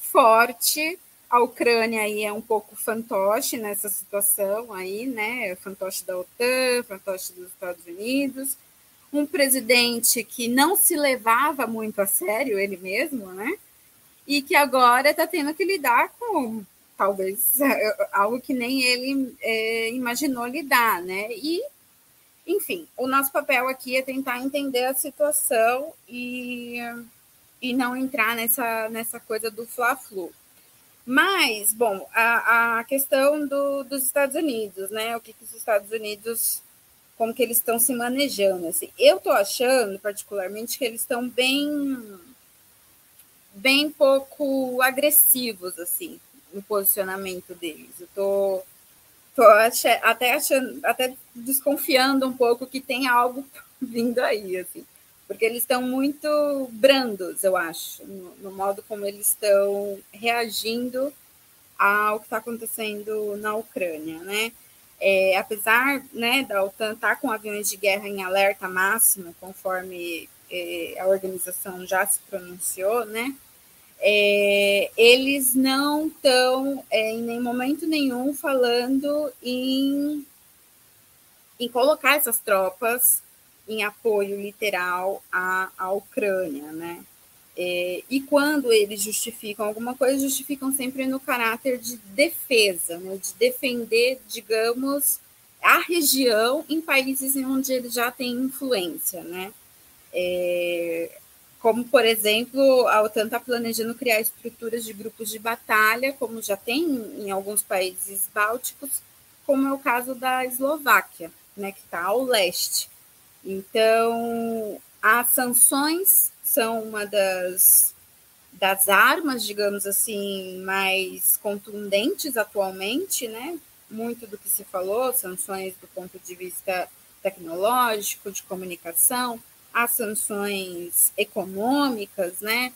forte, a Ucrânia aí é um pouco fantoche nessa situação aí, né? Fantoche da OTAN, fantoche dos Estados Unidos, um presidente que não se levava muito a sério ele mesmo, né? E que agora está tendo que lidar com talvez algo que nem ele é, imaginou lidar, né? E, enfim, o nosso papel aqui é tentar entender a situação e, e não entrar nessa, nessa coisa do fla-flu. Mas, bom, a, a questão do, dos Estados Unidos, né? O que, que os Estados Unidos, como que eles estão se manejando, assim. Eu estou achando, particularmente, que eles estão bem, bem pouco agressivos, assim, no posicionamento deles. Eu tô, tô até achando, até desconfiando um pouco que tem algo vindo aí, assim porque eles estão muito brandos, eu acho, no, no modo como eles estão reagindo ao que está acontecendo na Ucrânia, né? É, apesar né, da OTAN estar tá com aviões de guerra em alerta máximo, conforme é, a organização já se pronunciou, né? É, eles não estão é, em nenhum momento nenhum falando em, em colocar essas tropas em apoio literal à, à Ucrânia, né? É, e quando eles justificam alguma coisa, justificam sempre no caráter de defesa, né? de defender, digamos, a região em países onde ele já tem influência, né? É, como, por exemplo, a OTAN está planejando criar estruturas de grupos de batalha, como já tem em alguns países bálticos, como é o caso da Eslováquia, né, que está ao leste. Então, as sanções são uma das, das armas, digamos assim, mais contundentes atualmente, né? Muito do que se falou, sanções do ponto de vista tecnológico, de comunicação, as sanções econômicas, né?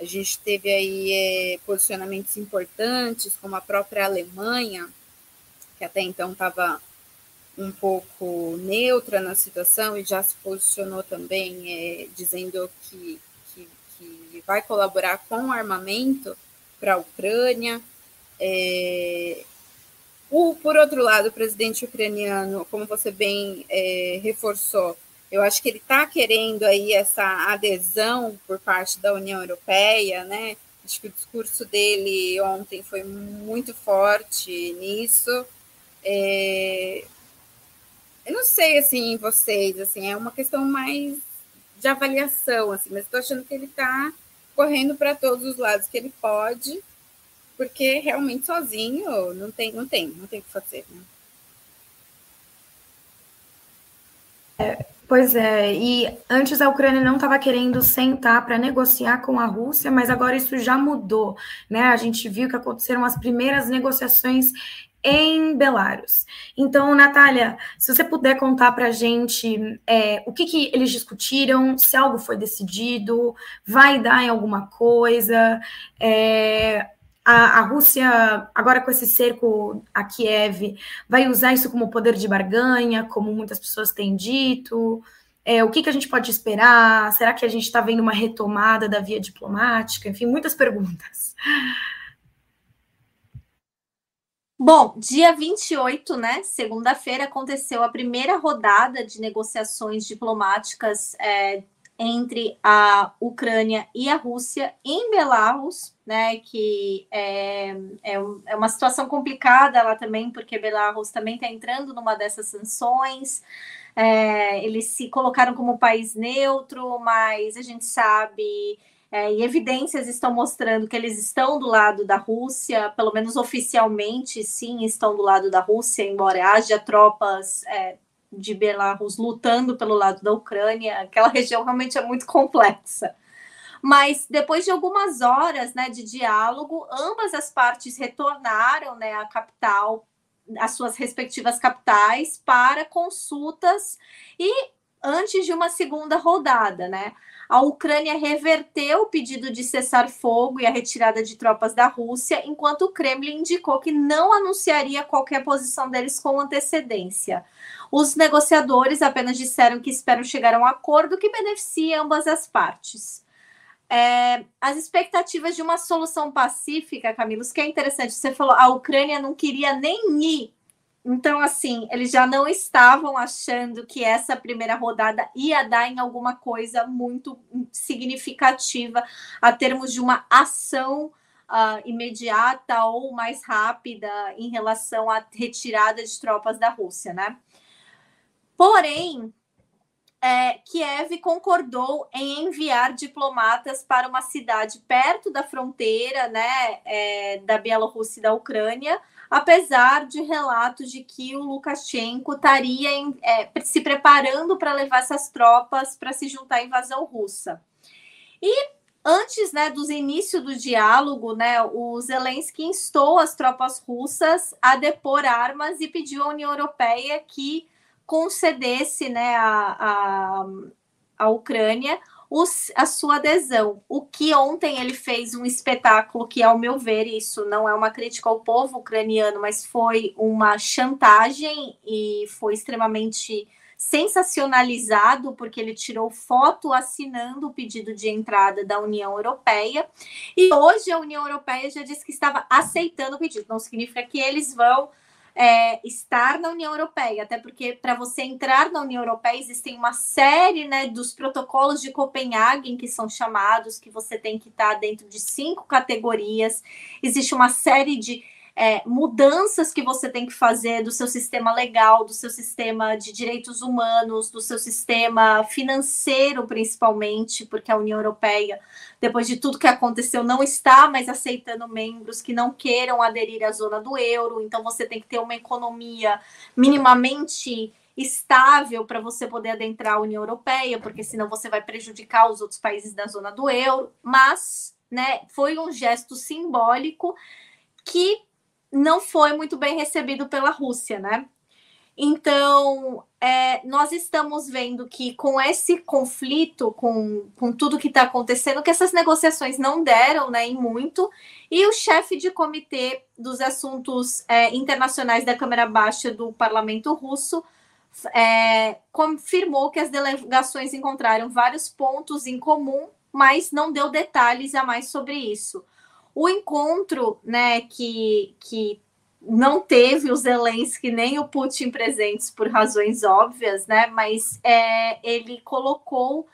A gente teve aí é, posicionamentos importantes, como a própria Alemanha, que até então estava um pouco neutra na situação e já se posicionou também é, dizendo que, que, que, vai colaborar com armamento para a Ucrânia. É, o, por outro lado, o presidente ucraniano, como você bem é, reforçou, eu acho que ele está querendo aí essa adesão por parte da União Europeia, né? Acho que o discurso dele ontem foi muito forte nisso. É, eu não sei, assim, vocês, assim, é uma questão mais de avaliação, assim, mas estou achando que ele está correndo para todos os lados que ele pode, porque realmente sozinho não tem, não tem, não tem o que fazer, né? É, pois é, e antes a Ucrânia não estava querendo sentar para negociar com a Rússia, mas agora isso já mudou, né? A gente viu que aconteceram as primeiras negociações em Belarus. Então, Natália, se você puder contar para a gente é, o que, que eles discutiram, se algo foi decidido, vai dar em alguma coisa. É, a, a, Rússia, agora com esse cerco a Kiev, vai usar isso como poder de barganha, como muitas pessoas têm dito. É, o que, que a gente pode esperar? Será que a gente está vendo uma retomada da via diplomática? Enfim, muitas perguntas. Bom, dia 28, né, segunda-feira, aconteceu a primeira rodada de negociações diplomáticas é, entre a Ucrânia e a Rússia em Belarus, né, que é, é, é uma situação complicada lá também, porque Belarus também está entrando numa dessas sanções. É, eles se colocaram como país neutro, mas a gente sabe é, e evidências estão mostrando que eles estão do lado da Rússia, pelo menos oficialmente, sim, estão do lado da Rússia, embora haja tropas é, de Belarus lutando pelo lado da Ucrânia. Aquela região realmente é muito complexa. Mas depois de algumas horas né, de diálogo, ambas as partes retornaram né, à capital, às suas respectivas capitais, para consultas e antes de uma segunda rodada, né? A Ucrânia reverteu o pedido de cessar fogo e a retirada de tropas da Rússia, enquanto o Kremlin indicou que não anunciaria qualquer posição deles com antecedência. Os negociadores apenas disseram que esperam chegar a um acordo que beneficie ambas as partes. É, as expectativas de uma solução pacífica, Camilo, que é interessante, você falou, a Ucrânia não queria nem ir então, assim, eles já não estavam achando que essa primeira rodada ia dar em alguma coisa muito significativa a termos de uma ação uh, imediata ou mais rápida em relação à retirada de tropas da Rússia, né? Porém, é, Kiev concordou em enviar diplomatas para uma cidade perto da fronteira né, é, da Bielorrússia e da Ucrânia, apesar de relatos de que o Lukashenko estaria em, é, se preparando para levar essas tropas para se juntar à invasão russa. E antes né, dos inícios do diálogo, né, o Zelensky instou as tropas russas a depor armas e pediu à União Europeia que concedesse né, a, a, a Ucrânia a sua adesão. O que ontem ele fez um espetáculo que, ao meu ver, isso não é uma crítica ao povo ucraniano, mas foi uma chantagem e foi extremamente sensacionalizado, porque ele tirou foto assinando o pedido de entrada da União Europeia. E hoje a União Europeia já disse que estava aceitando o pedido. Não significa que eles vão é, estar na União Europeia, até porque para você entrar na União Europeia existem uma série né, dos protocolos de Copenhague que são chamados, que você tem que estar dentro de cinco categorias, existe uma série de é, mudanças que você tem que fazer do seu sistema legal, do seu sistema de direitos humanos, do seu sistema financeiro, principalmente, porque a União Europeia, depois de tudo que aconteceu, não está mais aceitando membros que não queiram aderir à zona do euro. Então, você tem que ter uma economia minimamente estável para você poder adentrar a União Europeia, porque senão você vai prejudicar os outros países da zona do euro. Mas, né, foi um gesto simbólico que não foi muito bem recebido pela Rússia, né? Então, é, nós estamos vendo que com esse conflito, com, com tudo que está acontecendo, que essas negociações não deram né, em muito, e o chefe de comitê dos assuntos é, internacionais da Câmara Baixa do Parlamento Russo é, confirmou que as delegações encontraram vários pontos em comum, mas não deu detalhes a mais sobre isso. O encontro, né, que, que não teve o Zelensky nem o Putin presentes por razões óbvias, né, mas é, ele colocou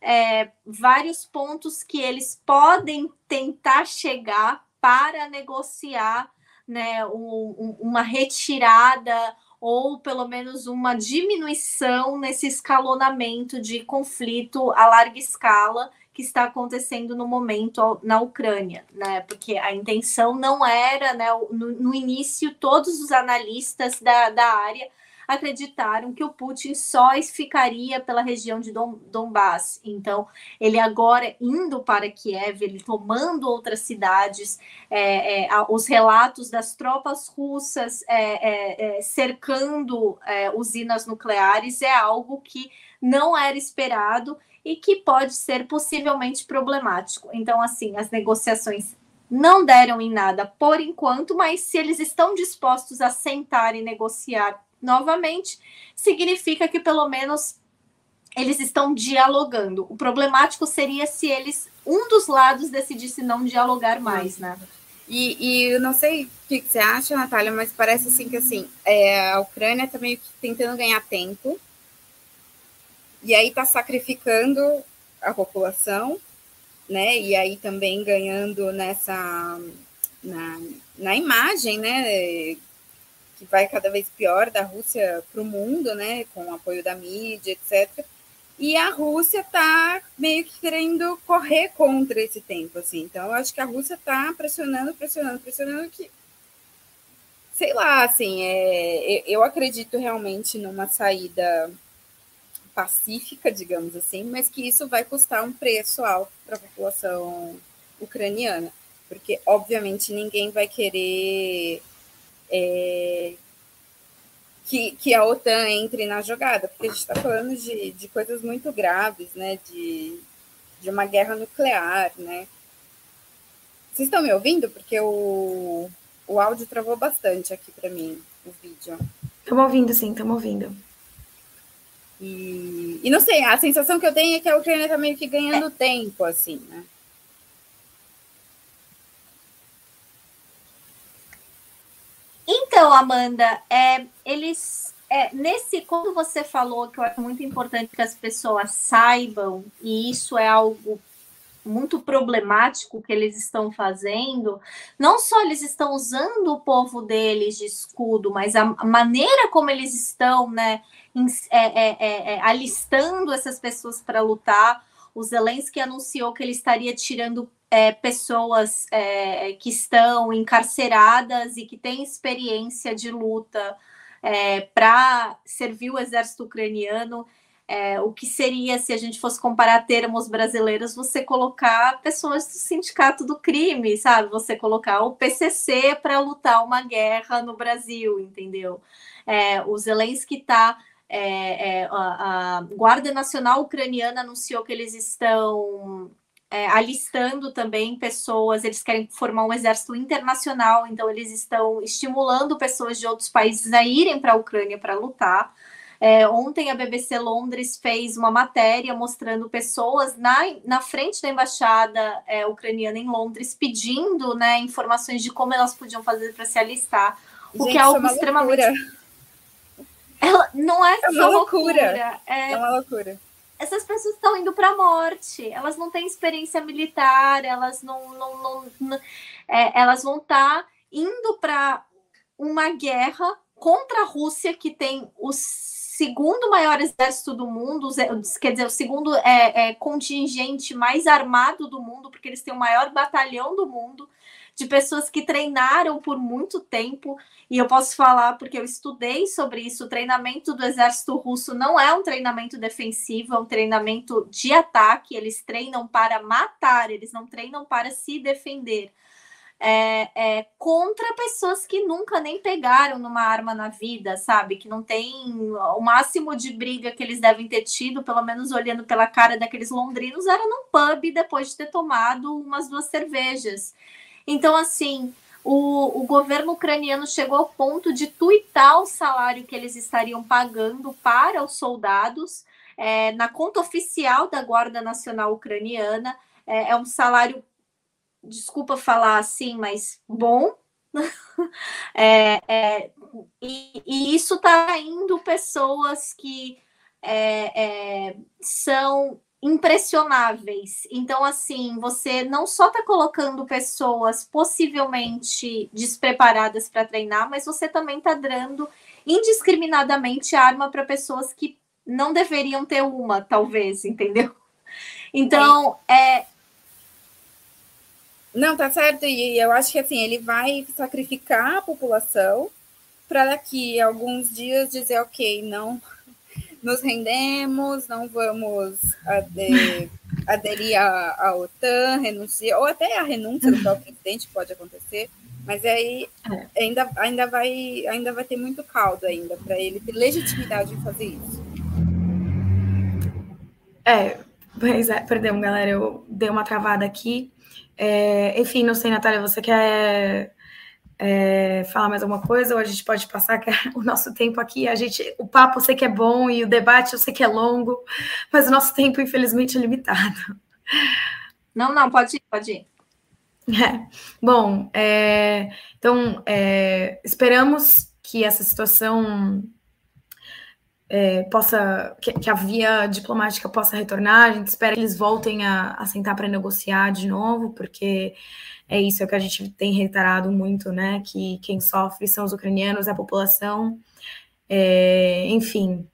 é, vários pontos que eles podem tentar chegar para negociar né, um, uma retirada ou pelo menos uma diminuição nesse escalonamento de conflito a larga escala que está acontecendo no momento na Ucrânia, né? Porque a intenção não era, né? No, no início, todos os analistas da, da área acreditaram que o Putin só ficaria pela região de Dom, Donbass. Então, ele agora indo para Kiev, ele tomando outras cidades, é, é, os relatos das tropas russas é, é, é cercando é, usinas nucleares é algo que não era esperado e que pode ser possivelmente problemático. Então, assim, as negociações não deram em nada por enquanto, mas se eles estão dispostos a sentar e negociar novamente, significa que pelo menos eles estão dialogando. O problemático seria se eles, um dos lados, decidisse não dialogar mais, né? E, e eu não sei o que, você acha, Natália, mas parece assim que assim, é, a Ucrânia está meio que tentando ganhar tempo e aí está sacrificando a população, né? E aí também ganhando nessa na, na imagem, né? Que vai cada vez pior da Rússia para o mundo, né? Com o apoio da mídia, etc. E a Rússia está meio que querendo correr contra esse tempo, assim. Então, eu acho que a Rússia está pressionando, pressionando, pressionando que sei lá, assim, é, eu acredito realmente numa saída pacífica, digamos assim, mas que isso vai custar um preço alto para a população ucraniana, porque obviamente ninguém vai querer é, que, que a OTAN entre na jogada, porque a gente está falando de, de coisas muito graves, né? De, de uma guerra nuclear, né? Vocês estão me ouvindo? Porque o, o áudio travou bastante aqui para mim, o vídeo. Estamos ouvindo, sim, estamos ouvindo. E, e não sei, a sensação que eu tenho é que a Ucrânia está meio que ganhando tempo, assim, né? Então, Amanda, é, eles é, nesse quando você falou que eu acho muito importante que as pessoas saibam e isso é algo muito problemático que eles estão fazendo. Não só eles estão usando o povo deles de escudo, mas a maneira como eles estão, né, é, é, é, é, alistando essas pessoas para lutar. O Zelensky anunciou que ele estaria tirando é, pessoas é, que estão encarceradas e que têm experiência de luta para servir o exército ucraniano. É, o que seria, se a gente fosse comparar termos brasileiros, você colocar pessoas do sindicato do crime, sabe? Você colocar o PCC para lutar uma guerra no Brasil, entendeu? É, o Zelensky está. É, é, a, a, Guarda Nacional Ucraniana anunciou que eles estão é, alistando também pessoas, eles querem formar um exército internacional, então eles estão estimulando pessoas de outros países a irem para a Ucrânia para lutar. É, ontem a BBC Londres fez uma matéria mostrando pessoas na, na frente da embaixada é, ucraniana em Londres pedindo né, informações de como elas podiam fazer para se alistar, o Gente, que é algo é extremamente. Ela, não é, é uma loucura. loucura. É... é uma loucura essas pessoas estão indo para a morte, elas não têm experiência militar, elas não, não, não, não é, elas vão estar tá indo para uma guerra contra a Rússia que tem os segundo maior exército do mundo, quer dizer, o segundo é, é, contingente mais armado do mundo, porque eles têm o maior batalhão do mundo, de pessoas que treinaram por muito tempo, e eu posso falar porque eu estudei sobre isso. O treinamento do exército russo não é um treinamento defensivo, é um treinamento de ataque. Eles treinam para matar, eles não treinam para se defender é, é, contra pessoas que nunca nem pegaram numa arma na vida, sabe? Que não tem o máximo de briga que eles devem ter tido, pelo menos olhando pela cara daqueles londrinos, era num pub depois de ter tomado umas duas cervejas. Então, assim, o, o, governo ucraniano chegou ao ponto de tuitar o salário que eles estariam pagando para os soldados é, na conta oficial da Guarda Nacional Ucraniana. É, é um salário desculpa falar assim, mas bom. é, é, e, e, isso está indo pessoas que é, é, são impressionáveis. Então, assim, você não só está colocando pessoas possivelmente despreparadas para treinar, mas você também está dando indiscriminadamente arma para pessoas que não deveriam ter uma, talvez, entendeu? Então, é, não, tá certo. E eu acho que assim, ele vai sacrificar a população para daqui a alguns dias dizer, ok, não nos rendemos, não vamos aderir, aderir à, à OTAN, renunciar, ou até a renúncia do próprio presidente pode acontecer, mas aí é. ainda, ainda, vai, ainda vai ter muito caldo ainda para ele ter legitimidade em fazer isso. É, pois é, perdão, galera, eu dei uma travada aqui. É, enfim, não sei, Natália, você quer é, falar mais alguma coisa ou a gente pode passar o nosso tempo aqui? A gente, o papo eu sei que é bom e o debate eu sei que é longo, mas o nosso tempo, infelizmente, é limitado. Não, não, pode ir, pode ir. É, bom, é, então é, esperamos que essa situação é, possa que, que, a via diplomática possa retornar. A gente espera que eles voltem a, a sentar para negociar de novo, porque é isso é o que a gente tem reiterado muito, né? Que quem sofre são os ucranianos, é a população. É, enfim.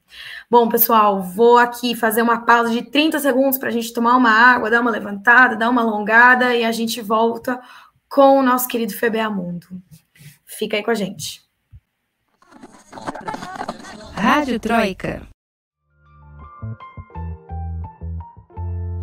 Bom, pessoal, vou aqui fazer uma pausa de 30 segundos para a gente tomar uma água, dar uma levantada, dar uma alongada e a gente volta com o nosso querido FBA Mundo. Fica aí com a gente. Rádio Troika.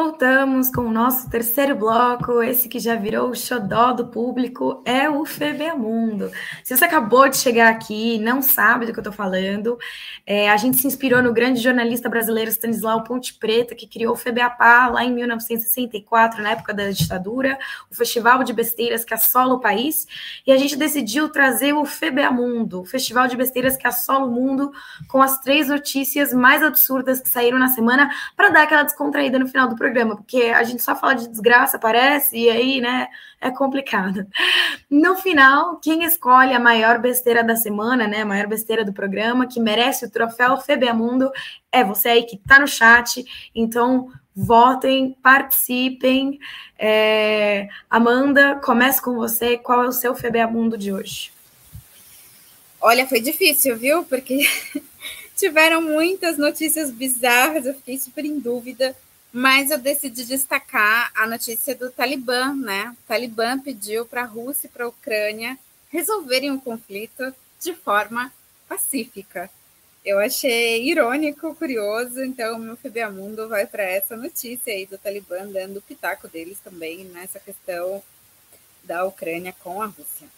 Voltamos com o nosso terceiro bloco, esse que já virou o xodó do público, é o FEBEAMUNDO. Se você acabou de chegar aqui não sabe do que eu estou falando, é, a gente se inspirou no grande jornalista brasileiro Stanislau Ponte Preta, que criou o FEBEAPA lá em 1964, na época da ditadura, o festival de besteiras que assola o país, e a gente decidiu trazer o FEBEAMUNDO, o festival de besteiras que assola o mundo, com as três notícias mais absurdas que saíram na semana, para dar aquela descontraída no final do programa programa, porque a gente só fala de desgraça, parece, e aí, né, é complicado. No final, quem escolhe a maior besteira da semana, né, a maior besteira do programa, que merece o troféu Febeamundo, é você aí que tá no chat, então votem, participem. É... Amanda, comece com você, qual é o seu Febeamundo de hoje? Olha, foi difícil, viu? Porque tiveram muitas notícias bizarras, eu fiquei super em dúvida mas eu decidi destacar a notícia do Talibã, né? O Talibã pediu para a Rússia e para a Ucrânia resolverem o conflito de forma pacífica. Eu achei irônico, curioso, então o meu FBA Mundo vai para essa notícia aí do Talibã dando o pitaco deles também nessa questão da Ucrânia com a Rússia.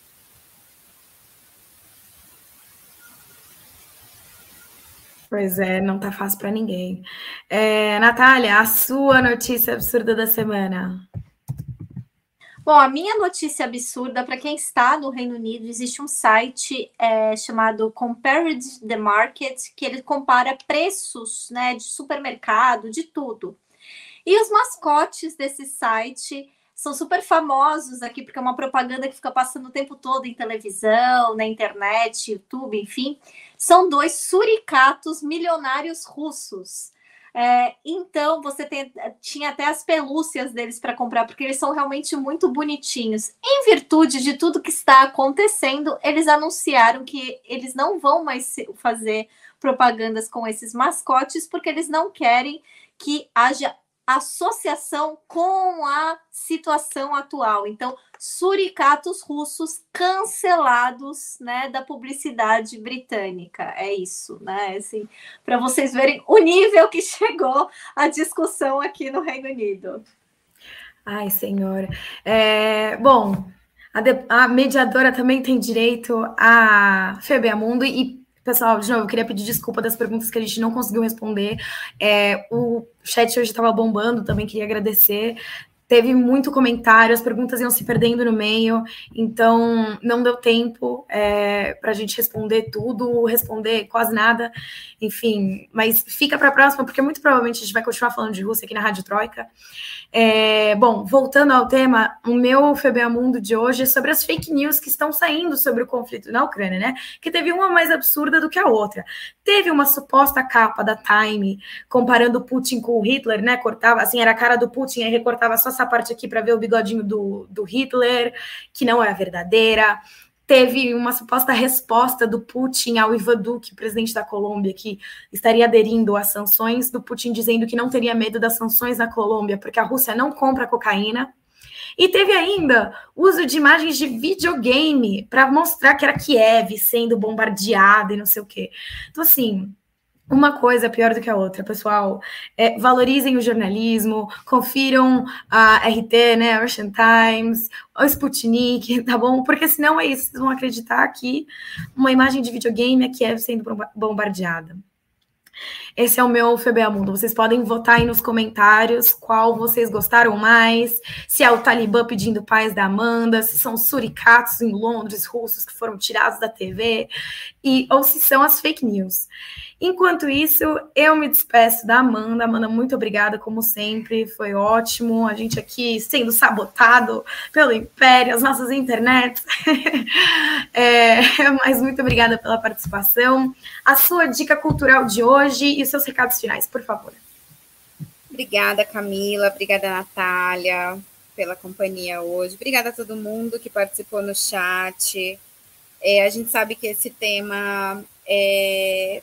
Pois é, não tá fácil para ninguém. É, Natália, a sua notícia absurda da semana. Bom, a minha notícia absurda, para quem está no Reino Unido, existe um site é, chamado Compared the Market, que ele compara preços né, de supermercado, de tudo. E os mascotes desse site são super famosos aqui, porque é uma propaganda que fica passando o tempo todo em televisão, na internet, YouTube, enfim. São dois suricatos milionários russos. É, então, você tem, tinha até as pelúcias deles para comprar, porque eles são realmente muito bonitinhos. Em virtude de tudo que está acontecendo, eles anunciaram que eles não vão mais fazer propagandas com esses mascotes, porque eles não querem que haja associação com a situação atual. Então, suricatos russos cancelados, né, da publicidade britânica. É isso, né? Assim, para vocês verem o nível que chegou a discussão aqui no Reino Unido. Ai, senhora. É, bom, a, de, a mediadora também tem direito a Febeamundo e Pessoal, de novo, eu queria pedir desculpa das perguntas que a gente não conseguiu responder. É, o chat hoje estava bombando, também queria agradecer. Teve muito comentário, as perguntas iam se perdendo no meio, então não deu tempo é, para a gente responder tudo, responder quase nada, enfim. Mas fica para a próxima, porque muito provavelmente a gente vai continuar falando de Rússia aqui na Rádio Troika. É, bom, voltando ao tema, o meu FBA Mundo de hoje é sobre as fake news que estão saindo sobre o conflito na Ucrânia, né? Que teve uma mais absurda do que a outra. Teve uma suposta capa da Time comparando Putin com Hitler, né? Cortava, assim, era a cara do Putin, aí recortava só essa parte aqui para ver o bigodinho do, do Hitler, que não é a verdadeira teve uma suposta resposta do Putin ao Ivan Duque, presidente da Colômbia, que estaria aderindo às sanções, do Putin dizendo que não teria medo das sanções na Colômbia, porque a Rússia não compra cocaína. E teve ainda uso de imagens de videogame para mostrar que era Kiev sendo bombardeada e não sei o quê. Então, assim, uma coisa pior do que a outra, pessoal. É, valorizem o jornalismo, confiram a RT, né, a Times, o Sputnik, tá bom? Porque senão é isso, vocês vão acreditar que uma imagem de videogame é Kiev sendo bombardeada. Esse é o meu FBA. Vocês podem votar aí nos comentários qual vocês gostaram mais, se é o Talibã pedindo paz da Amanda, se são suricatos em Londres russos que foram tirados da TV, e ou se são as fake news. Enquanto isso, eu me despeço da Amanda. Amanda, muito obrigada, como sempre, foi ótimo. A gente aqui sendo sabotado pelo Império, as nossas internets. é, mas muito obrigada pela participação. A sua dica cultural de hoje e os seus recados finais, por favor. Obrigada, Camila. Obrigada, Natália, pela companhia hoje. Obrigada a todo mundo que participou no chat. É, a gente sabe que esse tema é,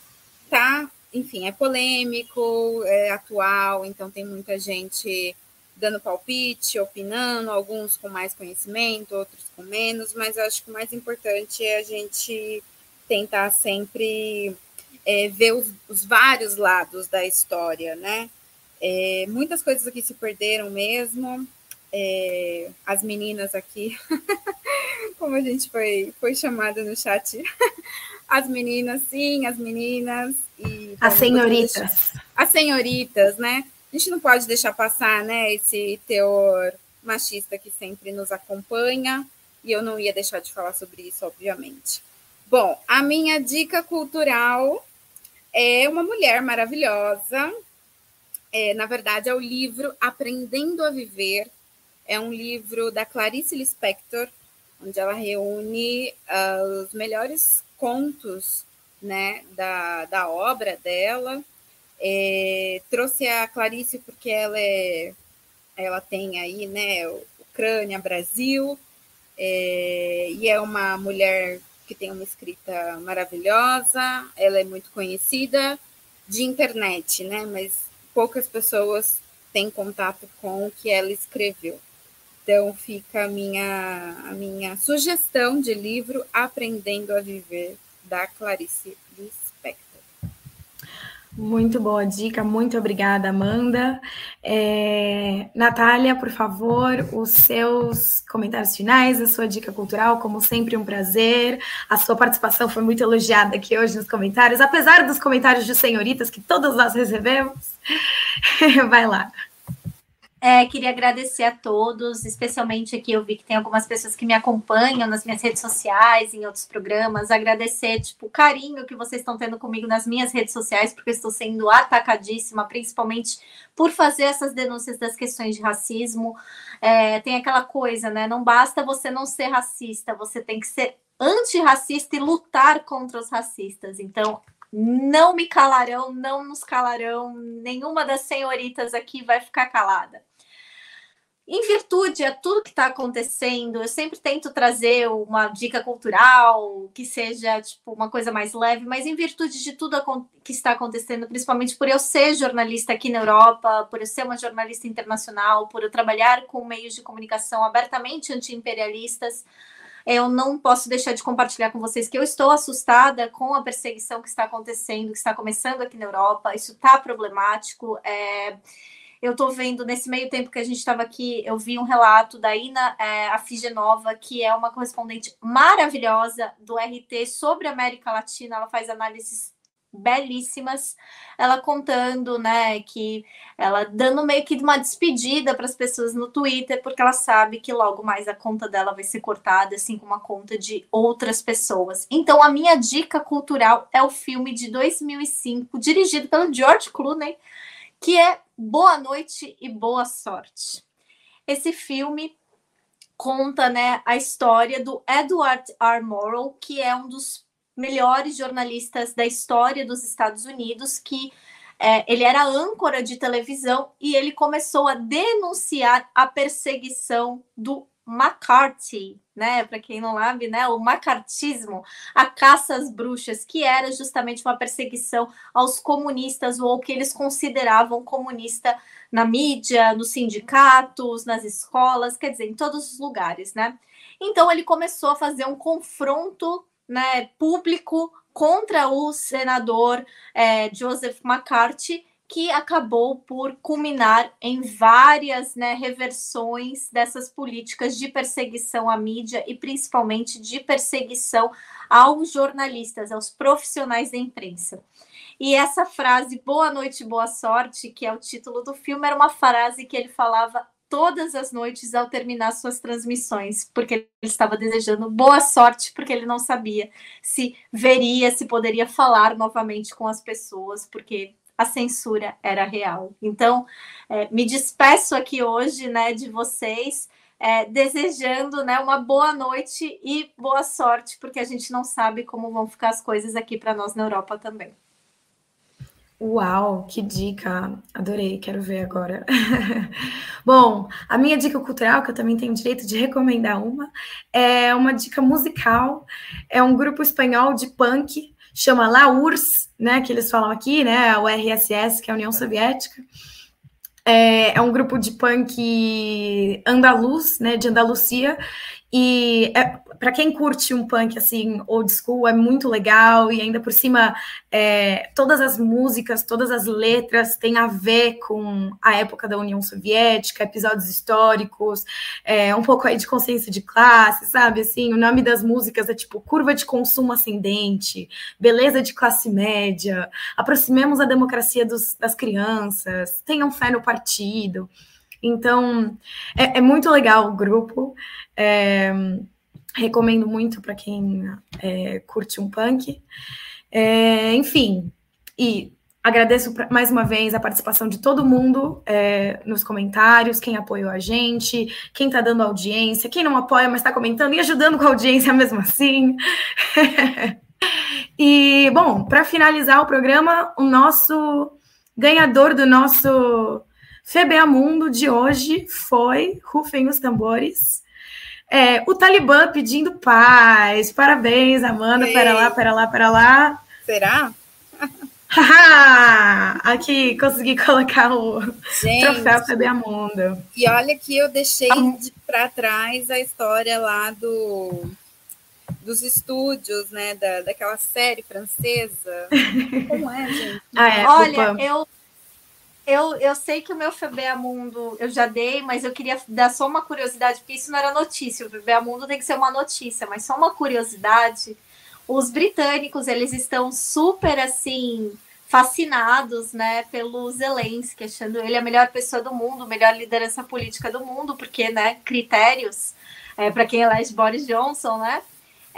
tá, enfim, é polêmico, é atual, então tem muita gente dando palpite, opinando, alguns com mais conhecimento, outros com menos, mas acho que o mais importante é a gente tentar sempre é, ver os, os, vários lados da história, né? É, muitas coisas aqui se perderam mesmo. É, as meninas aqui, como a gente foi, foi chamada no chat, as meninas, sim, as meninas. E, as senhoritas. As senhoritas, né? A gente não pode deixar passar, né, esse teor machista que sempre nos acompanha, e eu não ia deixar de falar sobre isso, obviamente. Bom, a minha dica cultural é uma mulher maravilhosa. É, na verdade, é o livro Aprendendo a Viver. É um livro da Clarice Lispector, onde ela reúne uh, os melhores contos né, da, da obra dela. É, trouxe a Clarice porque ela é ela tem aí, né, Ucrânia, Brasil, é, e é uma mulher que tem uma escrita maravilhosa, ela é muito conhecida de internet, né, mas poucas pessoas têm contato com o que ela escreveu. Então fica a minha, a minha sugestão de livro Aprendendo a Viver, da Clarice muito boa dica, muito obrigada, Amanda. É, Natália, por favor, os seus comentários finais, a sua dica cultural, como sempre, um prazer. A sua participação foi muito elogiada aqui hoje nos comentários, apesar dos comentários de senhoritas que todas nós recebemos. Vai lá. É, queria agradecer a todos, especialmente aqui eu vi que tem algumas pessoas que me acompanham nas minhas redes sociais, em outros programas. Agradecer, tipo, o carinho que vocês estão tendo comigo nas minhas redes sociais, porque eu estou sendo atacadíssima, principalmente por fazer essas denúncias das questões de racismo. É, tem aquela coisa, né? Não basta você não ser racista, você tem que ser antirracista e lutar contra os racistas. Então, não me calarão, não nos calarão, nenhuma das senhoritas aqui vai ficar calada. Em virtude a tudo que está acontecendo, eu sempre tento trazer uma dica cultural que seja tipo uma coisa mais leve, mas em virtude de tudo que está acontecendo, principalmente por eu ser jornalista aqui na Europa, por eu ser uma jornalista internacional, por eu trabalhar com meios de comunicação abertamente anti-imperialistas, eu não posso deixar de compartilhar com vocês que eu estou assustada com a perseguição que está acontecendo, que está começando aqui na Europa. Isso está problemático. É... Eu estou vendo, nesse meio tempo que a gente estava aqui, eu vi um relato da Ina é, Afigenova, que é uma correspondente maravilhosa do RT sobre a América Latina. Ela faz análises belíssimas, ela contando, né, que ela dando meio que uma despedida para as pessoas no Twitter, porque ela sabe que logo mais a conta dela vai ser cortada, assim como a conta de outras pessoas. Então, a minha dica cultural é o filme de 2005, dirigido pelo George Clooney, que é Boa Noite e Boa Sorte. Esse filme conta, né, a história do Edward R. Morrow, que é um dos melhores jornalistas da história dos Estados Unidos, que é, ele era âncora de televisão e ele começou a denunciar a perseguição do McCarthy, né? Para quem não sabe, né? O macartismo, a caça às bruxas, que era justamente uma perseguição aos comunistas ou ao que eles consideravam comunista na mídia, nos sindicatos, nas escolas, quer dizer, em todos os lugares, né? Então ele começou a fazer um confronto né, público contra o senador é, Joseph McCarthy, que acabou por culminar em várias né, reversões dessas políticas de perseguição à mídia e principalmente de perseguição aos jornalistas, aos profissionais da imprensa. E essa frase, boa noite, boa sorte, que é o título do filme, era uma frase que ele falava todas as noites ao terminar suas transmissões, porque ele estava desejando boa sorte, porque ele não sabia se veria, se poderia falar novamente com as pessoas, porque a censura era real. Então, é, me despeço aqui hoje, né, de vocês, é, desejando, né, uma boa noite e boa sorte, porque a gente não sabe como vão ficar as coisas aqui para nós na Europa também. Uau, que dica! Adorei, quero ver agora. Bom, a minha dica cultural, que eu também tenho direito de recomendar uma, é uma dica musical. É um grupo espanhol de punk, chama La URSS, né? Que eles falam aqui, né? O RSS, que é a União Soviética. É, é um grupo de punk andaluz, né? De Andalucia, E é, para quem curte um punk assim, old school, é muito legal, e ainda por cima, é, todas as músicas, todas as letras têm a ver com a época da União Soviética, episódios históricos, é, um pouco aí de consciência de classe, sabe? Assim, o nome das músicas é tipo curva de consumo ascendente, beleza de classe média, aproximemos a democracia dos, das crianças, tenham fé no partido. Então, é, é muito legal o grupo. É, recomendo muito para quem é, curte um punk. É, enfim, e agradeço mais uma vez a participação de todo mundo é, nos comentários, quem apoiou a gente, quem está dando audiência, quem não apoia, mas está comentando e ajudando com a audiência mesmo assim. e, bom, para finalizar o programa, o nosso ganhador do nosso FBA Mundo de hoje foi, rufem os tambores, é, o Talibã pedindo paz. Parabéns, Amanda. Ei. Pera lá, pera lá, pera lá. Será? Aqui, consegui colocar o Gente, troféu FBA Mundo. E olha que eu deixei de, para trás a história lá do dos estúdios, né, da, daquela série francesa. Como é, gente? Ah, é, Olha, eu eu, eu sei que o meu Mundo eu já dei, mas eu queria dar só uma curiosidade, porque isso não era notícia. O Mundo tem que ser uma notícia, mas só uma curiosidade. Os britânicos, eles estão super assim fascinados, né, pelo Zelensky, achando ele a melhor pessoa do mundo, melhor liderança política do mundo, porque, né, critérios é, para quem elege Boris Johnson, né?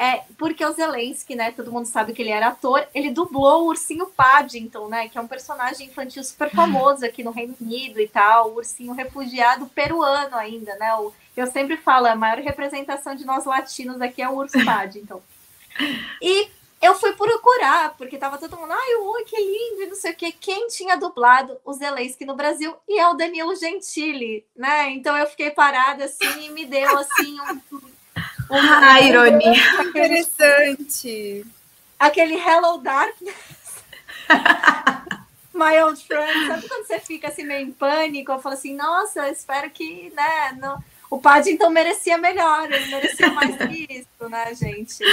É, porque o Zelensky, né, todo mundo sabe que ele era ator, ele dublou o ursinho Paddington, né, que é um personagem infantil super famoso aqui no Reino Unido e tal, o ursinho refugiado peruano ainda, né, o, eu sempre falo, a maior representação de nós latinos aqui é o urso Paddington. E eu fui procurar, porque tava todo mundo, ai, ui, que lindo, não sei o quê. Quem tinha dublado o Zelensky no Brasil? E é o Danilo Gentili, né? Então eu fiquei parada assim e me deu assim um, ah, ironia. Interessante. Aquele Hello Darkness. My old friend. Sabe quando você fica assim meio em pânico? Eu falo assim, nossa, espero que, né, não o Paddington merecia melhor, ele merecia mais que isso, né, gente?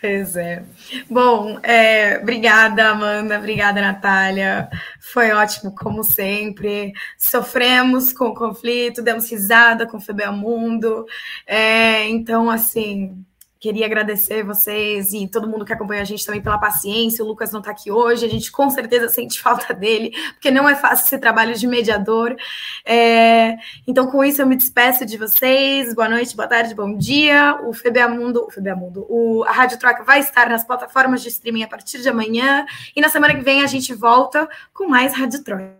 Pois é. Bom, é, obrigada, Amanda, obrigada, Natália. Foi ótimo, como sempre. Sofremos com o conflito, demos risada com o Febel Mundo. É, então, assim, Queria agradecer vocês e todo mundo que acompanha a gente também pela paciência. O Lucas não está aqui hoje, a gente com certeza sente falta dele, porque não é fácil esse trabalho de mediador. É... Então, com isso, eu me despeço de vocês. Boa noite, boa tarde, bom dia. O FBA Mundo, o FBA o... a Rádio Troca vai estar nas plataformas de streaming a partir de amanhã. E na semana que vem a gente volta com mais Rádio Troca.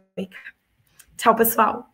Tchau, pessoal.